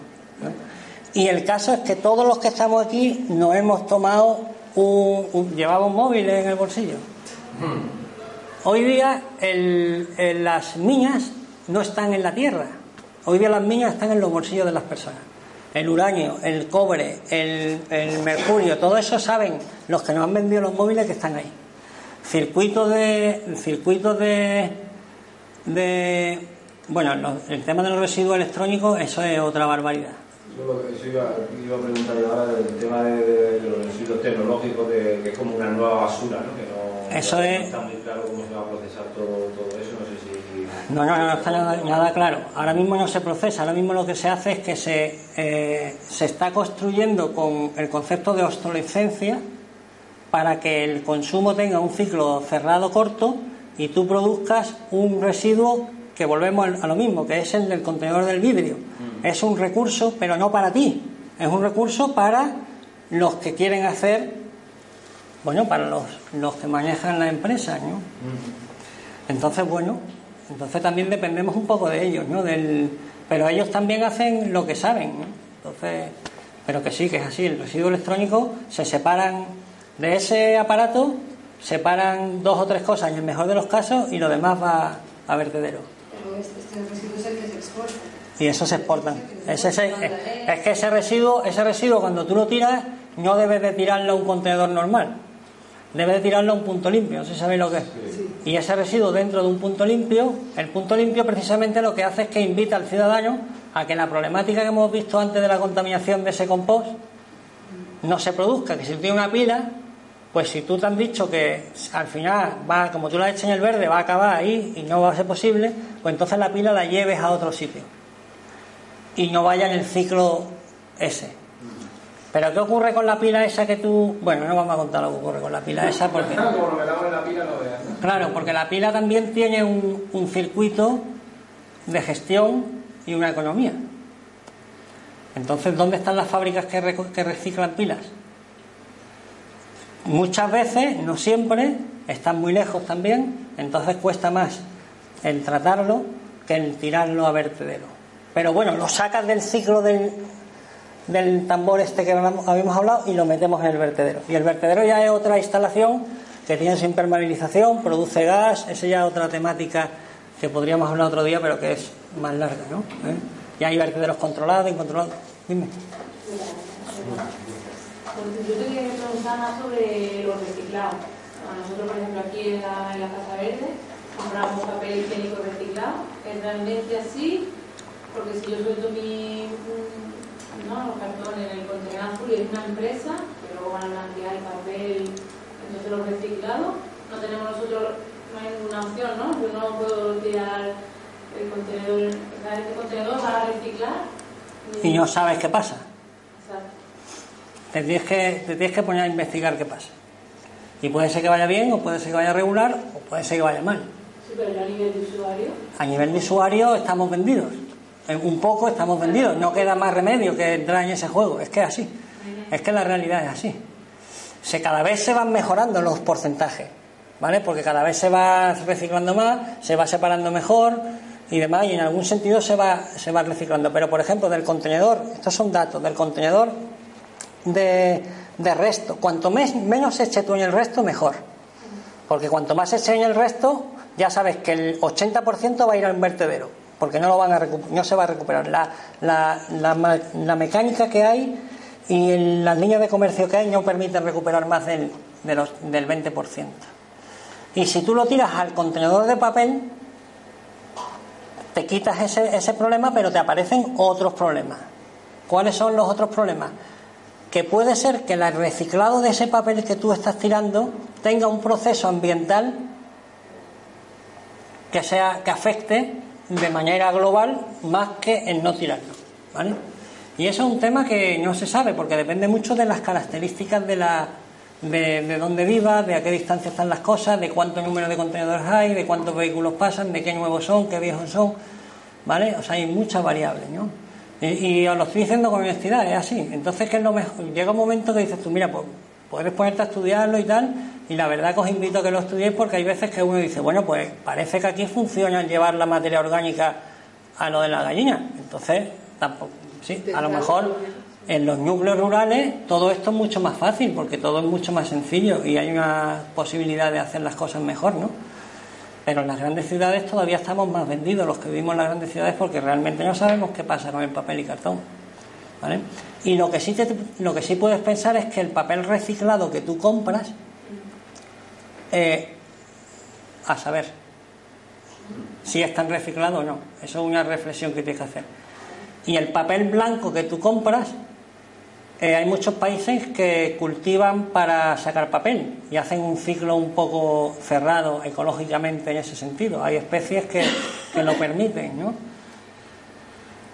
Y el caso es que todos los que estamos aquí nos hemos tomado un, llevamos móviles en el bolsillo. Hoy día las minas no están en la tierra. Hoy día las minas están en los bolsillos de las personas. El uranio, el cobre, el, mercurio, todo eso saben los que nos han vendido los móviles que están ahí. Circuitos de. Circuitos de. de bueno, el tema de los residuos electrónicos, eso es otra barbaridad. Yo iba, iba, a preguntar ahora del tema de, los residuos tecnológicos, de, que es como una nueva basura, ¿no? Que no, eso es... está muy claro cómo se va a procesar todo, todo eso, no sé si... No, no, no, está nada, claro. Ahora mismo no se procesa, ahora mismo lo que se hace es que se, eh, se está construyendo con el concepto de obsolescencia para que el consumo tenga un ciclo cerrado corto y tú produzcas un residuo que volvemos a lo mismo, que es el del contenedor del vidrio. Mm. Es un recurso, pero no para ti. Es un recurso para los que quieren hacer, bueno, para los, los que manejan la empresa, ¿no? Mm. Entonces, bueno, entonces también dependemos un poco de ellos, ¿no? Del, pero ellos también hacen lo que saben, ¿no? Entonces, pero que sí, que es así. El residuo electrónico se separan de ese aparato, separan dos o tres cosas en el mejor de los casos y lo demás va a vertedero. Y eso se exporta. Es, es que ese residuo, ese residuo cuando tú lo tiras, no debes de tirarlo a un contenedor normal. Debes de tirarlo a un punto limpio, no sé si sabéis lo que es. Y ese residuo dentro de un punto limpio, el punto limpio precisamente lo que hace es que invita al ciudadano a que la problemática que hemos visto antes de la contaminación de ese compost no se produzca, que si tiene una pila, pues si tú te has dicho que al final va, como tú la has hecho en el verde, va a acabar ahí y no va a ser posible, pues entonces la pila la lleves a otro sitio. Y no vaya en el ciclo ese. Pero ¿qué ocurre con la pila esa que tú.? Bueno, no vamos a contar lo que ocurre con la pila esa porque. Claro, porque la pila también tiene un, circuito de gestión y una economía. Entonces, ¿dónde están las fábricas que reciclan pilas? Muchas veces, no siempre, están muy lejos también, entonces cuesta más el tratarlo que el tirarlo a vertedero. Pero bueno, lo sacas del ciclo del, del tambor este que habíamos hablado y lo metemos en el vertedero. Y el vertedero ya es otra instalación que tiene su impermeabilización, produce gas, esa ya es otra temática que podríamos hablar otro día, pero que es más larga, ¿no? ¿Eh? Ya hay vertederos controlados, incontrolados. Dime. Yo te quería preguntar más sobre los reciclados. Nosotros, por ejemplo, aquí en la, Casa Verde compramos papel higiénico reciclado. ¿Es realmente así? Porque si yo suelto mi, ¿no? los cartones en el contenedor azul y es una empresa, que luego van a enviar el papel, entonces los reciclados, no tenemos nosotros, no hay ninguna opción, ¿no? Yo no puedo tirar el contenedor, este contenedor para reciclar. Y no sabes qué pasa. Te tienes, que, te tienes que poner a investigar qué pasa. Y puede ser que vaya bien, o puede ser que vaya regular, o puede ser que vaya mal. Sí, pero a nivel de usuario. A nivel de usuario estamos vendidos. Un poco estamos vendidos. No queda más remedio que entrar en ese juego. Es que es así. Es que la realidad es así. Se, cada vez se van mejorando los porcentajes. ¿Vale? Porque cada vez se va reciclando más, se va separando mejor y demás, y en algún sentido se va, se va reciclando. Pero, por ejemplo, del contenedor, estos son datos, del contenedor de, resto. Cuanto menos eche tú en el resto, mejor. Porque cuanto más eche en el resto, ya sabes que el 80% va a ir al vertedero, porque no, lo van a no se va a recuperar. La, la, la, mecánica que hay y las líneas de comercio que hay no permiten recuperar más del, del 20%. Y si tú lo tiras al contenedor de papel, te quitas ese, ese problema, pero te aparecen otros problemas. ¿Cuáles son los otros problemas? Que puede ser que el reciclado de ese papel que tú estás tirando tenga un proceso ambiental que sea que afecte de manera global más que el no tirarlo, ¿vale? Y eso es un tema que no se sabe porque depende mucho de las características de la de, de dónde vivas, de a qué distancia están las cosas, de cuánto número de contenedores hay, de cuántos vehículos pasan, de qué nuevos son, qué viejos son, ¿vale? O sea, hay muchas variables, ¿no? Y, y os lo estoy diciendo con honestidad, es así. Entonces, que es lo mejor? Llega un momento que dices tú, mira, pues puedes ponerte a estudiarlo y tal, y la verdad que os invito a que lo estudiéis porque hay veces que uno dice, bueno, pues parece que aquí funciona llevar la materia orgánica a lo de la gallina. Entonces, tampoco, sí, a lo mejor en los núcleos rurales todo esto es mucho más fácil porque todo es mucho más sencillo y hay una posibilidad de hacer las cosas mejor, ¿no? Pero en las grandes ciudades todavía estamos más vendidos los que vivimos en las grandes ciudades porque realmente no sabemos qué pasa con el papel y cartón. ¿Vale? Y lo que, sí te- lo que sí puedes pensar es que el papel reciclado que tú compras, eh, a saber si es tan reciclado o no. Eso es una reflexión que tienes que hacer. Y el papel blanco que tú compras, eh, hay muchos países que cultivan para sacar papel y hacen un ciclo un poco cerrado ecológicamente en ese sentido. Hay especies que, que lo permiten, ¿no?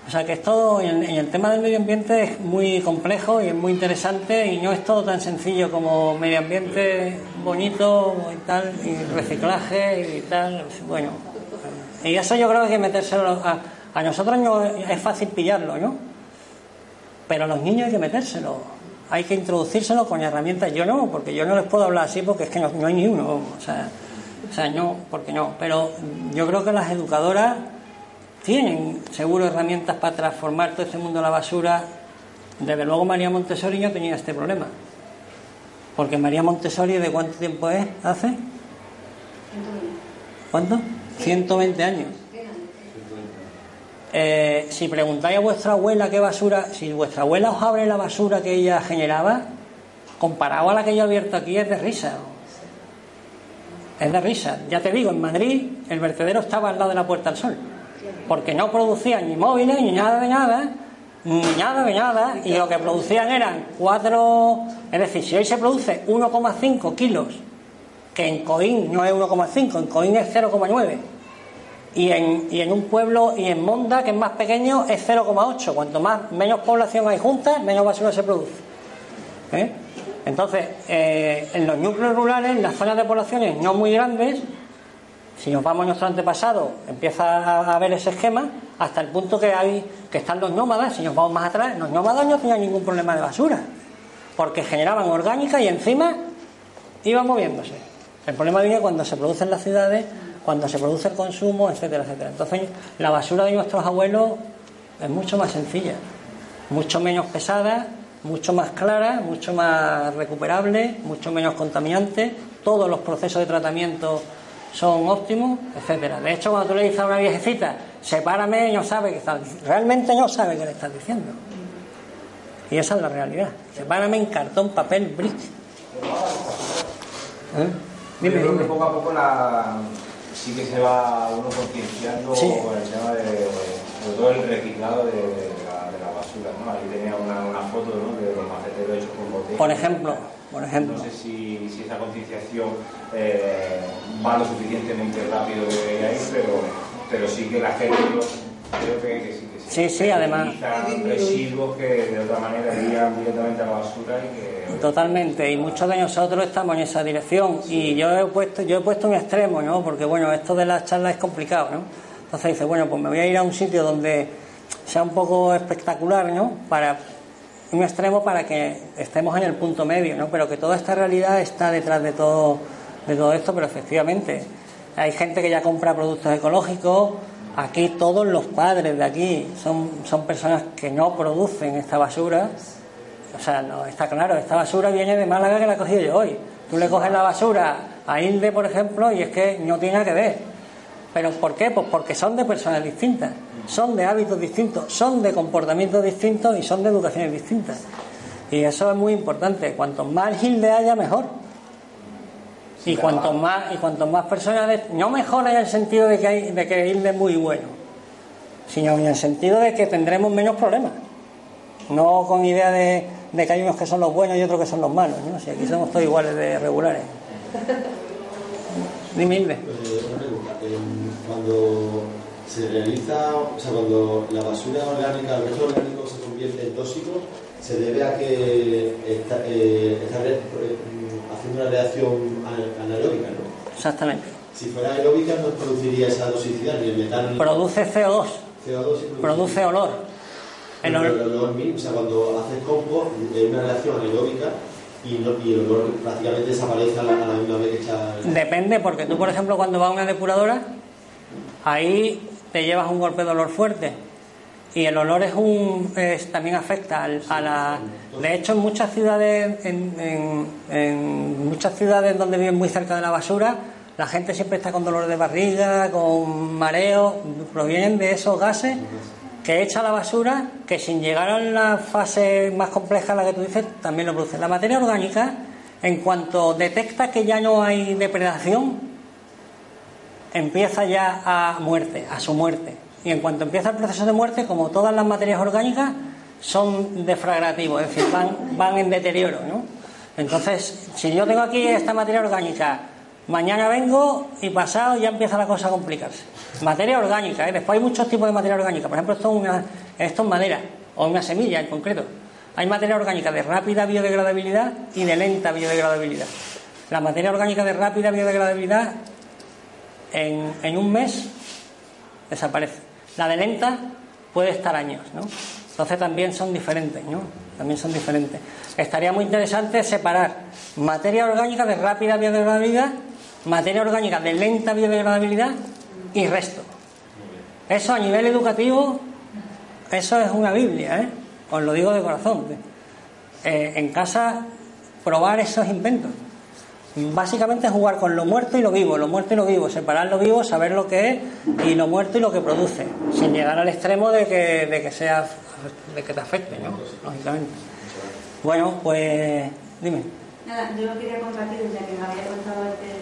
O sea que es todo, en, en el tema del medio ambiente es muy complejo y es muy interesante y no es todo tan sencillo como medio ambiente bonito y tal, y reciclaje y tal, bueno. Y eso yo creo que metérselo a, a nosotros no es fácil pillarlo, ¿no? Pero a los niños hay que metérselo, hay que introducírselo con herramientas. Yo no, porque yo no les puedo hablar así porque es que no, no hay ni uno, o sea, o sea, no, porque no. Pero yo creo que las educadoras tienen seguro herramientas para transformar todo este mundo de la basura. Desde luego María Montessori no tenía este problema. Porque María Montessori, ¿de cuánto tiempo es? ¿Hace? ¿Cuánto? 120 años. Eh, si preguntáis a vuestra abuela qué basura, si vuestra abuela os abre la basura que ella generaba, comparado a la que yo he abierto aquí, es de risa. Es de risa. Ya te digo, en Madrid el vertedero estaba al lado de la Puerta del Sol. Porque no producían ni móviles, ni nada de nada, ni nada de nada, y lo que producían eran cuatro. Es decir, si hoy se produce 1,5 kilos, que en Coín no es 1,5, en Coín es 0,9. Y en, y en un pueblo, y en Monda, que es más pequeño, es 0,8. Cuanto más menos población hay junta, menos basura se produce. ¿Eh? Entonces, eh, en los núcleos rurales, en las zonas de poblaciones no muy grandes, si nos vamos a nuestro antepasado, empieza a haber ese esquema hasta el punto que hay que están los nómadas. Si nos vamos más atrás, los nómadas no tenían ningún problema de basura, porque generaban orgánica y encima iban moviéndose. El problema viene cuando se produce en las ciudades, cuando se produce el consumo, etcétera, etcétera. Entonces, la basura de nuestros abuelos es mucho más sencilla, mucho menos pesada, mucho más clara, mucho más recuperable, mucho menos contaminante. Todos los procesos de tratamiento son óptimos, etcétera. De hecho, cuando tú le dices a una viejecita, sepárame, no sabe estás diciendo. Realmente no sabe qué le estás diciendo. Y esa es la realidad. Sepárame en cartón, papel, brick. Dime, Yo que poco a poco la, sí que se va uno concienciando Sí. con el tema de, sobre todo el reciclado de, de la, de la basura, ¿no? Ahí tenía una, una foto ¿no? de los maceteros hechos con botellas. Por ejemplo, por ejemplo. No sé si, si esa concienciación eh, va lo suficientemente rápido que ir, pero, pero sí que la gente creo que, que sí Sí, sí, además. Residuos que de otra manera irían directamente a la basura y que Totalmente, y muchos de nosotros estamos en esa dirección. Y yo he puesto, yo he puesto un extremo, ¿no? Porque bueno, esto de las charlas es complicado, ¿no? Entonces dice, bueno, pues me voy a ir a un sitio donde sea un poco espectacular, ¿no? Para un extremo para que estemos en el punto medio, ¿no? Pero que toda esta realidad está detrás de todo, de todo esto, pero efectivamente hay gente que ya compra productos ecológicos. Aquí todos los padres de aquí son, son personas que no producen esta basura, o sea, no, está claro, esta basura viene de Málaga que la he cogido yo hoy. Tú le coges la basura a Inde, por ejemplo, y es que no tiene nada que ver. ¿Pero por qué? Pues porque son de personas distintas, son de hábitos distintos, son de comportamientos distintos y son de educaciones distintas. Y eso es muy importante. Cuanto más Hilde haya, mejor. Y cuanto más, y cuanto más personas, no mejor en el sentido de que, hay, de que es muy bueno, sino en el sentido de que tendremos menos problemas. No con idea de, de que hay unos que son los buenos y otros que son los malos, ¿no? Si aquí somos todos iguales de regulares. Dime, Ilve. Eh. Eh, cuando se realiza, o sea, cuando la basura orgánica, el resto orgánico se convierte en tóxico, se debe a que está, eh, está una reacción ana- anaeróbica, ¿no? Exactamente. Si fuera aeróbica no produciría esa toxicidad, ni el metano Produce CO2, el CO2. sí produce olor. El olor mismo, o sea, cuando haces compost, es una reacción anaeróbica y, no, y el olor prácticamente desaparece a la, a la misma vez que echa el- Depende, porque tú, por ejemplo, cuando vas a una depuradora, ahí te llevas un golpe de olor fuerte. Y el olor es un es- también afecta al- a la. De hecho, en muchas ciudades, en, muchas ciudades donde viven muy cerca de la basura, la gente siempre está con dolor de barriga, con mareo, provienen de esos gases que echa la basura, que sin llegar a la fase más compleja, la que tú dices, también lo produce. La materia orgánica, en cuanto detecta que ya no hay depredación, empieza ya a muerte, a su muerte. Y en cuanto empieza el proceso de muerte, como todas las materias orgánicas, son defragrativos, es decir, van, van en deterioro, ¿no? Entonces, si yo tengo aquí esta materia orgánica, mañana vengo y pasado ya empieza la cosa a complicarse. Materia orgánica, ¿eh? después hay muchos tipos de materia orgánica. Por ejemplo, esto es, una, esto es madera, o una semilla en concreto. Hay materia orgánica de rápida biodegradabilidad y de lenta biodegradabilidad. La materia orgánica de rápida biodegradabilidad en, en un mes desaparece. La de lenta puede estar años, ¿no? Entonces también son diferentes, ¿no? También son diferentes. Estaría muy interesante separar materia orgánica de rápida biodegradabilidad, materia orgánica de lenta biodegradabilidad y resto. Eso a nivel educativo, eso es una Biblia, ¿eh? Os lo digo de corazón. Eh, en casa, probar esos inventos. Básicamente jugar con lo muerto y lo vivo, lo muerto y lo vivo, separar lo vivo, saber lo que es y lo muerto y lo que produce, sin llegar al extremo de que, de que sea de que te afecte, ¿no? Lógicamente. Bueno, pues dime. Nada, yo quería compartir, ya que me había contado antes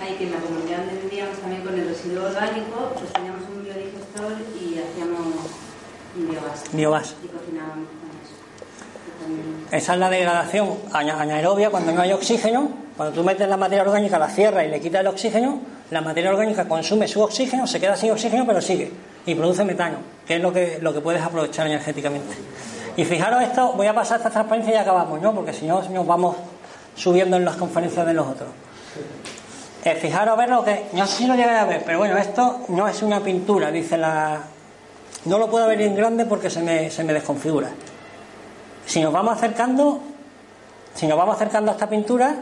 ahí que en la comunidad donde vivíamos también con el residuo orgánico, pues teníamos un biodigestor y hacíamos biogás. Biogás. Y cocinábamos con eso. Y también- Esa es la degradación ana- anaerobia cuando no hay oxígeno. Cuando tú metes la materia orgánica, la cierras y le quitas el oxígeno, la materia orgánica consume su oxígeno, se queda sin oxígeno, pero sigue y produce metano, que es lo que, lo que puedes aprovechar energéticamente. Y fijaros esto, voy a pasar esta transparencia y acabamos, ¿no? Porque si no, nos vamos subiendo en las conferencias de los otros. Eh, fijaros a ver lo que. No sé si lo llegáis a ver, pero bueno, esto no es una pintura, dice la. No lo puedo ver en grande porque se me, se me desconfigura. Si nos vamos acercando, si nos vamos acercando a esta pintura,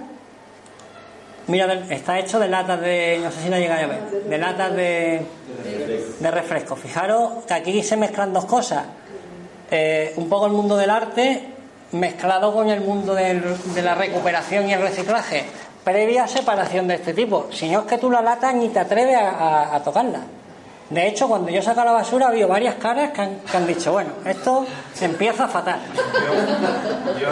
mira, está hecho de latas de, no sé si la llegáis a ver, de latas de, de refresco. Fijaros que aquí se mezclan dos cosas. Eh, un poco el mundo del arte mezclado con el mundo de la recuperación y el reciclaje, previa separación de este tipo. Si no es que tú la lata ni te atreves a tocarla. De hecho, cuando yo saco la basura, ha habido varias caras que han, que han dicho, bueno, esto empieza fatal.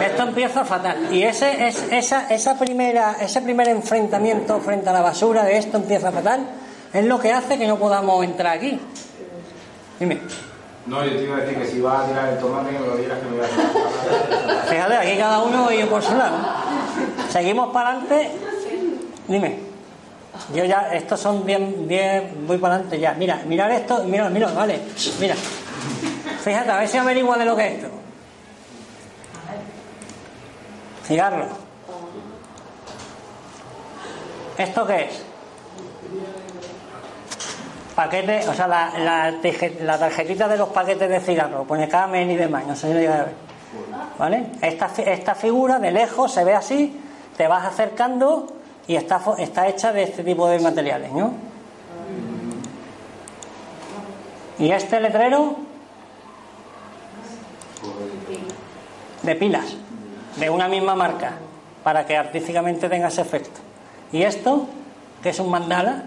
Esto empieza fatal. Y ese, es, esa, esa primera, ese primer enfrentamiento frente a la basura de esto empieza fatal es lo que hace que no podamos entrar aquí. Dime. No, yo te iba a decir que si vas a tirar el tomate, que me lo dieras que me iba a tirar. Fíjate, aquí cada uno y por su lado. Seguimos para adelante. Dime. Yo ya, estos son bien, bien, voy para adelante ya. Mira, mirar esto, mira, mira, vale. Mira. Fíjate, a ver si averigua de lo que es esto. Cigarro. ¿Esto qué es? Paquete, o sea, la, la, la tarjetita de los paquetes de cigarros, pone Camel y demás, no sé si lo llegáis a ver. ¿Vale? Esta, esta figura de lejos se ve así, te vas acercando y está, está hecha de este tipo de materiales, ¿no? Y este letrero de pilas, de una misma marca, para que artísticamente tenga ese efecto. Y esto, que es un mandala,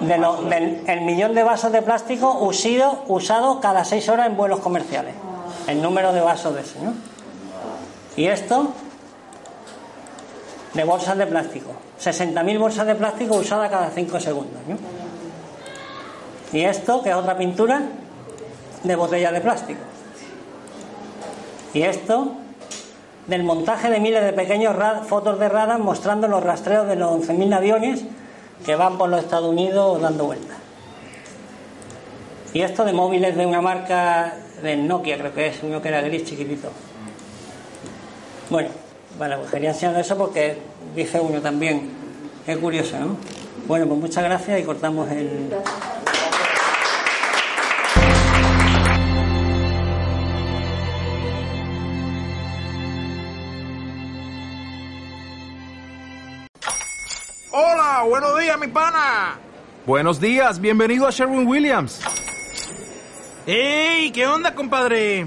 del el millón de vasos de plástico usado, usado cada seis horas en vuelos comerciales. El número de vasos de ese, ¿no? Y esto, de bolsas de plástico. 60.000 bolsas de plástico usadas cada cinco segundos, ¿no? Y esto, que es otra pintura de botella de plástico. Y esto, del montaje de miles de pequeños fotos de radar mostrando los rastreos de los 11.000 aviones que van por los Estados Unidos dando vueltas. Y esto de móviles de una marca de Nokia, creo que es uno que era gris chiquitito. Bueno, bueno, pues quería enseñar eso porque dice uno también. Es curioso, ¿no? Bueno, pues muchas gracias y cortamos el. Hola, buenos días, mi pana. Buenos días, bienvenido a Sherwin Williams. ¡Ey! ¿Qué onda, compadre?